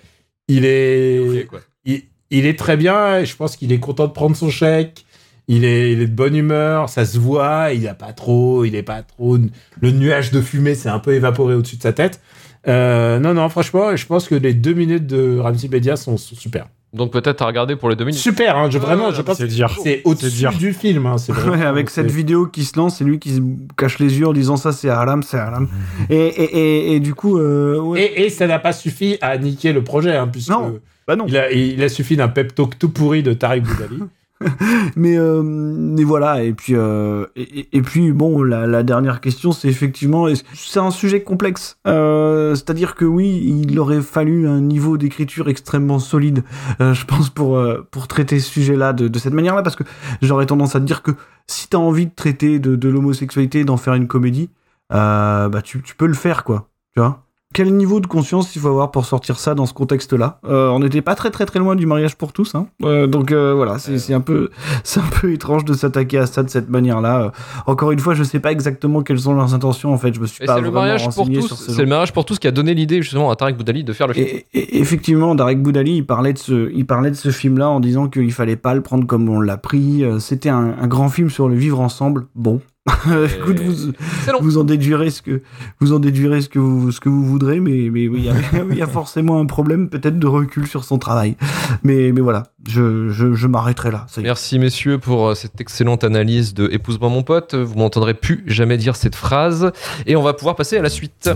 il est, il, il est très bien. Et je pense qu'il est content de prendre son chèque. Il est, il est de bonne humeur, ça se voit. Il a pas trop, il est pas trop. Le nuage de fumée s'est un peu évaporé au-dessus de sa tête. Euh, non, non, franchement, je pense que les deux minutes de Ramsey Bedia sont, sont super. Donc peut-être à regarder pour les deux minutes. Super, hein, je, vraiment, je pense c'est dire. c'est au-dessus du film. Hein, c'est vraiment- Ouais, avec cette vidéo qui se lance, c'est lui qui se cache les yeux en disant ça c'est haram, c'est haram. Et, et, et, et du coup, euh, ouais. Et, et ça n'a pas suffi à niquer le projet, hein, puisque Non, bah non. Il, a, il a suffi d'un pep talk tout pourri de Tariq Boudali. mais, euh, mais voilà, et puis, euh, et, puis bon, la, la dernière question, c'est effectivement, c'est un sujet complexe. Euh, C'est-à-dire que oui, il aurait fallu un niveau d'écriture extrêmement solide, je pense, pour, pour traiter ce sujet-là de, cette manière-là, parce que j'aurais tendance à te dire que si t'as envie de traiter de, l'homosexualité, d'en faire une comédie, bah tu, tu peux le faire, quoi. Tu vois quel niveau de conscience il faut avoir pour sortir ça dans ce contexte-là Euh, On n'était pas très très très loin du mariage pour tous, hein. Euh, donc euh, voilà, c'est un peu c'est un peu étrange de s'attaquer à ça de cette manière-là. Euh, encore une fois, je sais pas exactement quelles sont leurs intentions. En fait, je me suis Et pas c'est le vraiment mariage pour renseigné tous. sur ces C'est le mariage pour tous qui a donné l'idée justement à Tarek Boudali de faire le film. et, et- effectivement, Darek Boudali, il parlait de ce, il parlait de ce film-là en disant qu'il fallait pas le prendre comme on l'a pris. Euh, C'était un, un grand film sur le vivre ensemble. Bon, écoute, vous, vous en déduirez ce que, vous en déduirez ce que vous, ce que vous voudrez, mais, mais oui, il y a, il y a forcément un problème peut-être de recul sur son travail. Mais, mais voilà, je, je, je m'arrêterai là. Ça y est. Merci messieurs pour euh, cette excellente analyse de Épouse-moi mon pote. Vous m'entendrez plus jamais dire cette phrase. Et on va pouvoir passer à la suite.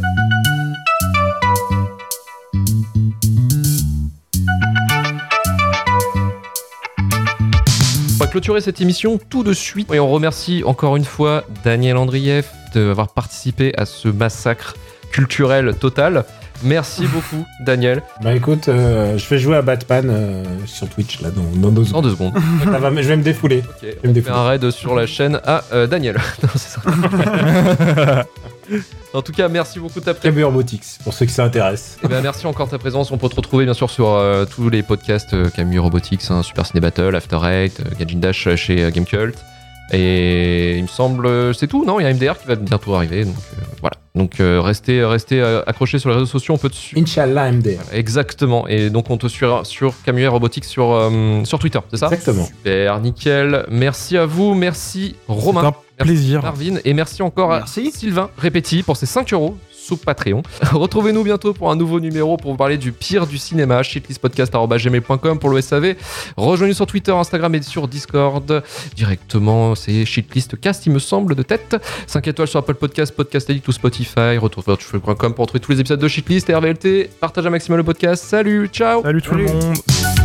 Clôturer cette émission tout de suite. Et on remercie encore une fois Daniel Andrieff d'avoir participé à ce massacre culturel total. Merci beaucoup, Daniel. Bah écoute, euh, je vais jouer à Batman euh, sur Twitch là dans, dans deux Dans secondes. deux secondes. Ça va, mais je vais me défouler. Ok, Je vais me défouler. un raid sur la chaîne à euh, Daniel. Non, c'est ça. En tout cas, merci beaucoup de ta présence. Robotics, pour ceux qui s'intéressent. Eh ben, merci encore de ta présence. On peut te retrouver bien sûr sur euh, tous les podcasts euh, Camus Robotics, hein, Super Ciné Battle, After Eight, euh, Gadget Dash chez Gamecult. Et il me semble, c'est tout, non? Il y a MDR qui va bientôt arriver. Donc euh, voilà. Donc euh, restez, restez euh, accrochés sur les réseaux sociaux. On peut te suivre. Inch'Allah MDR. Exactement. Et donc on te suivra sur Camus Robotics sur, euh, sur Twitter, c'est ça? Exactement. Super, nickel. Merci à vous. Merci Romain. C'est un Merci plaisir. Marvin. Et merci encore Merci. à Sylvain Répéti pour ses 5 euros sous Patreon. Retrouvez-nous bientôt pour un nouveau numéro pour vous parler du pire du cinéma. shitlistpodcast.gmail.com pour le SAV. Rejoignez-nous sur Twitter, Instagram et sur Discord. Directement, c'est shitlistcast, il me semble, de tête. 5 étoiles sur Apple Podcast, Podcast Addict ou Spotify. Retrouvez-com pour retrouver tous les épisodes de Shitlist et RVLT. Partage un maximum le podcast. Salut, ciao Salut tout le monde.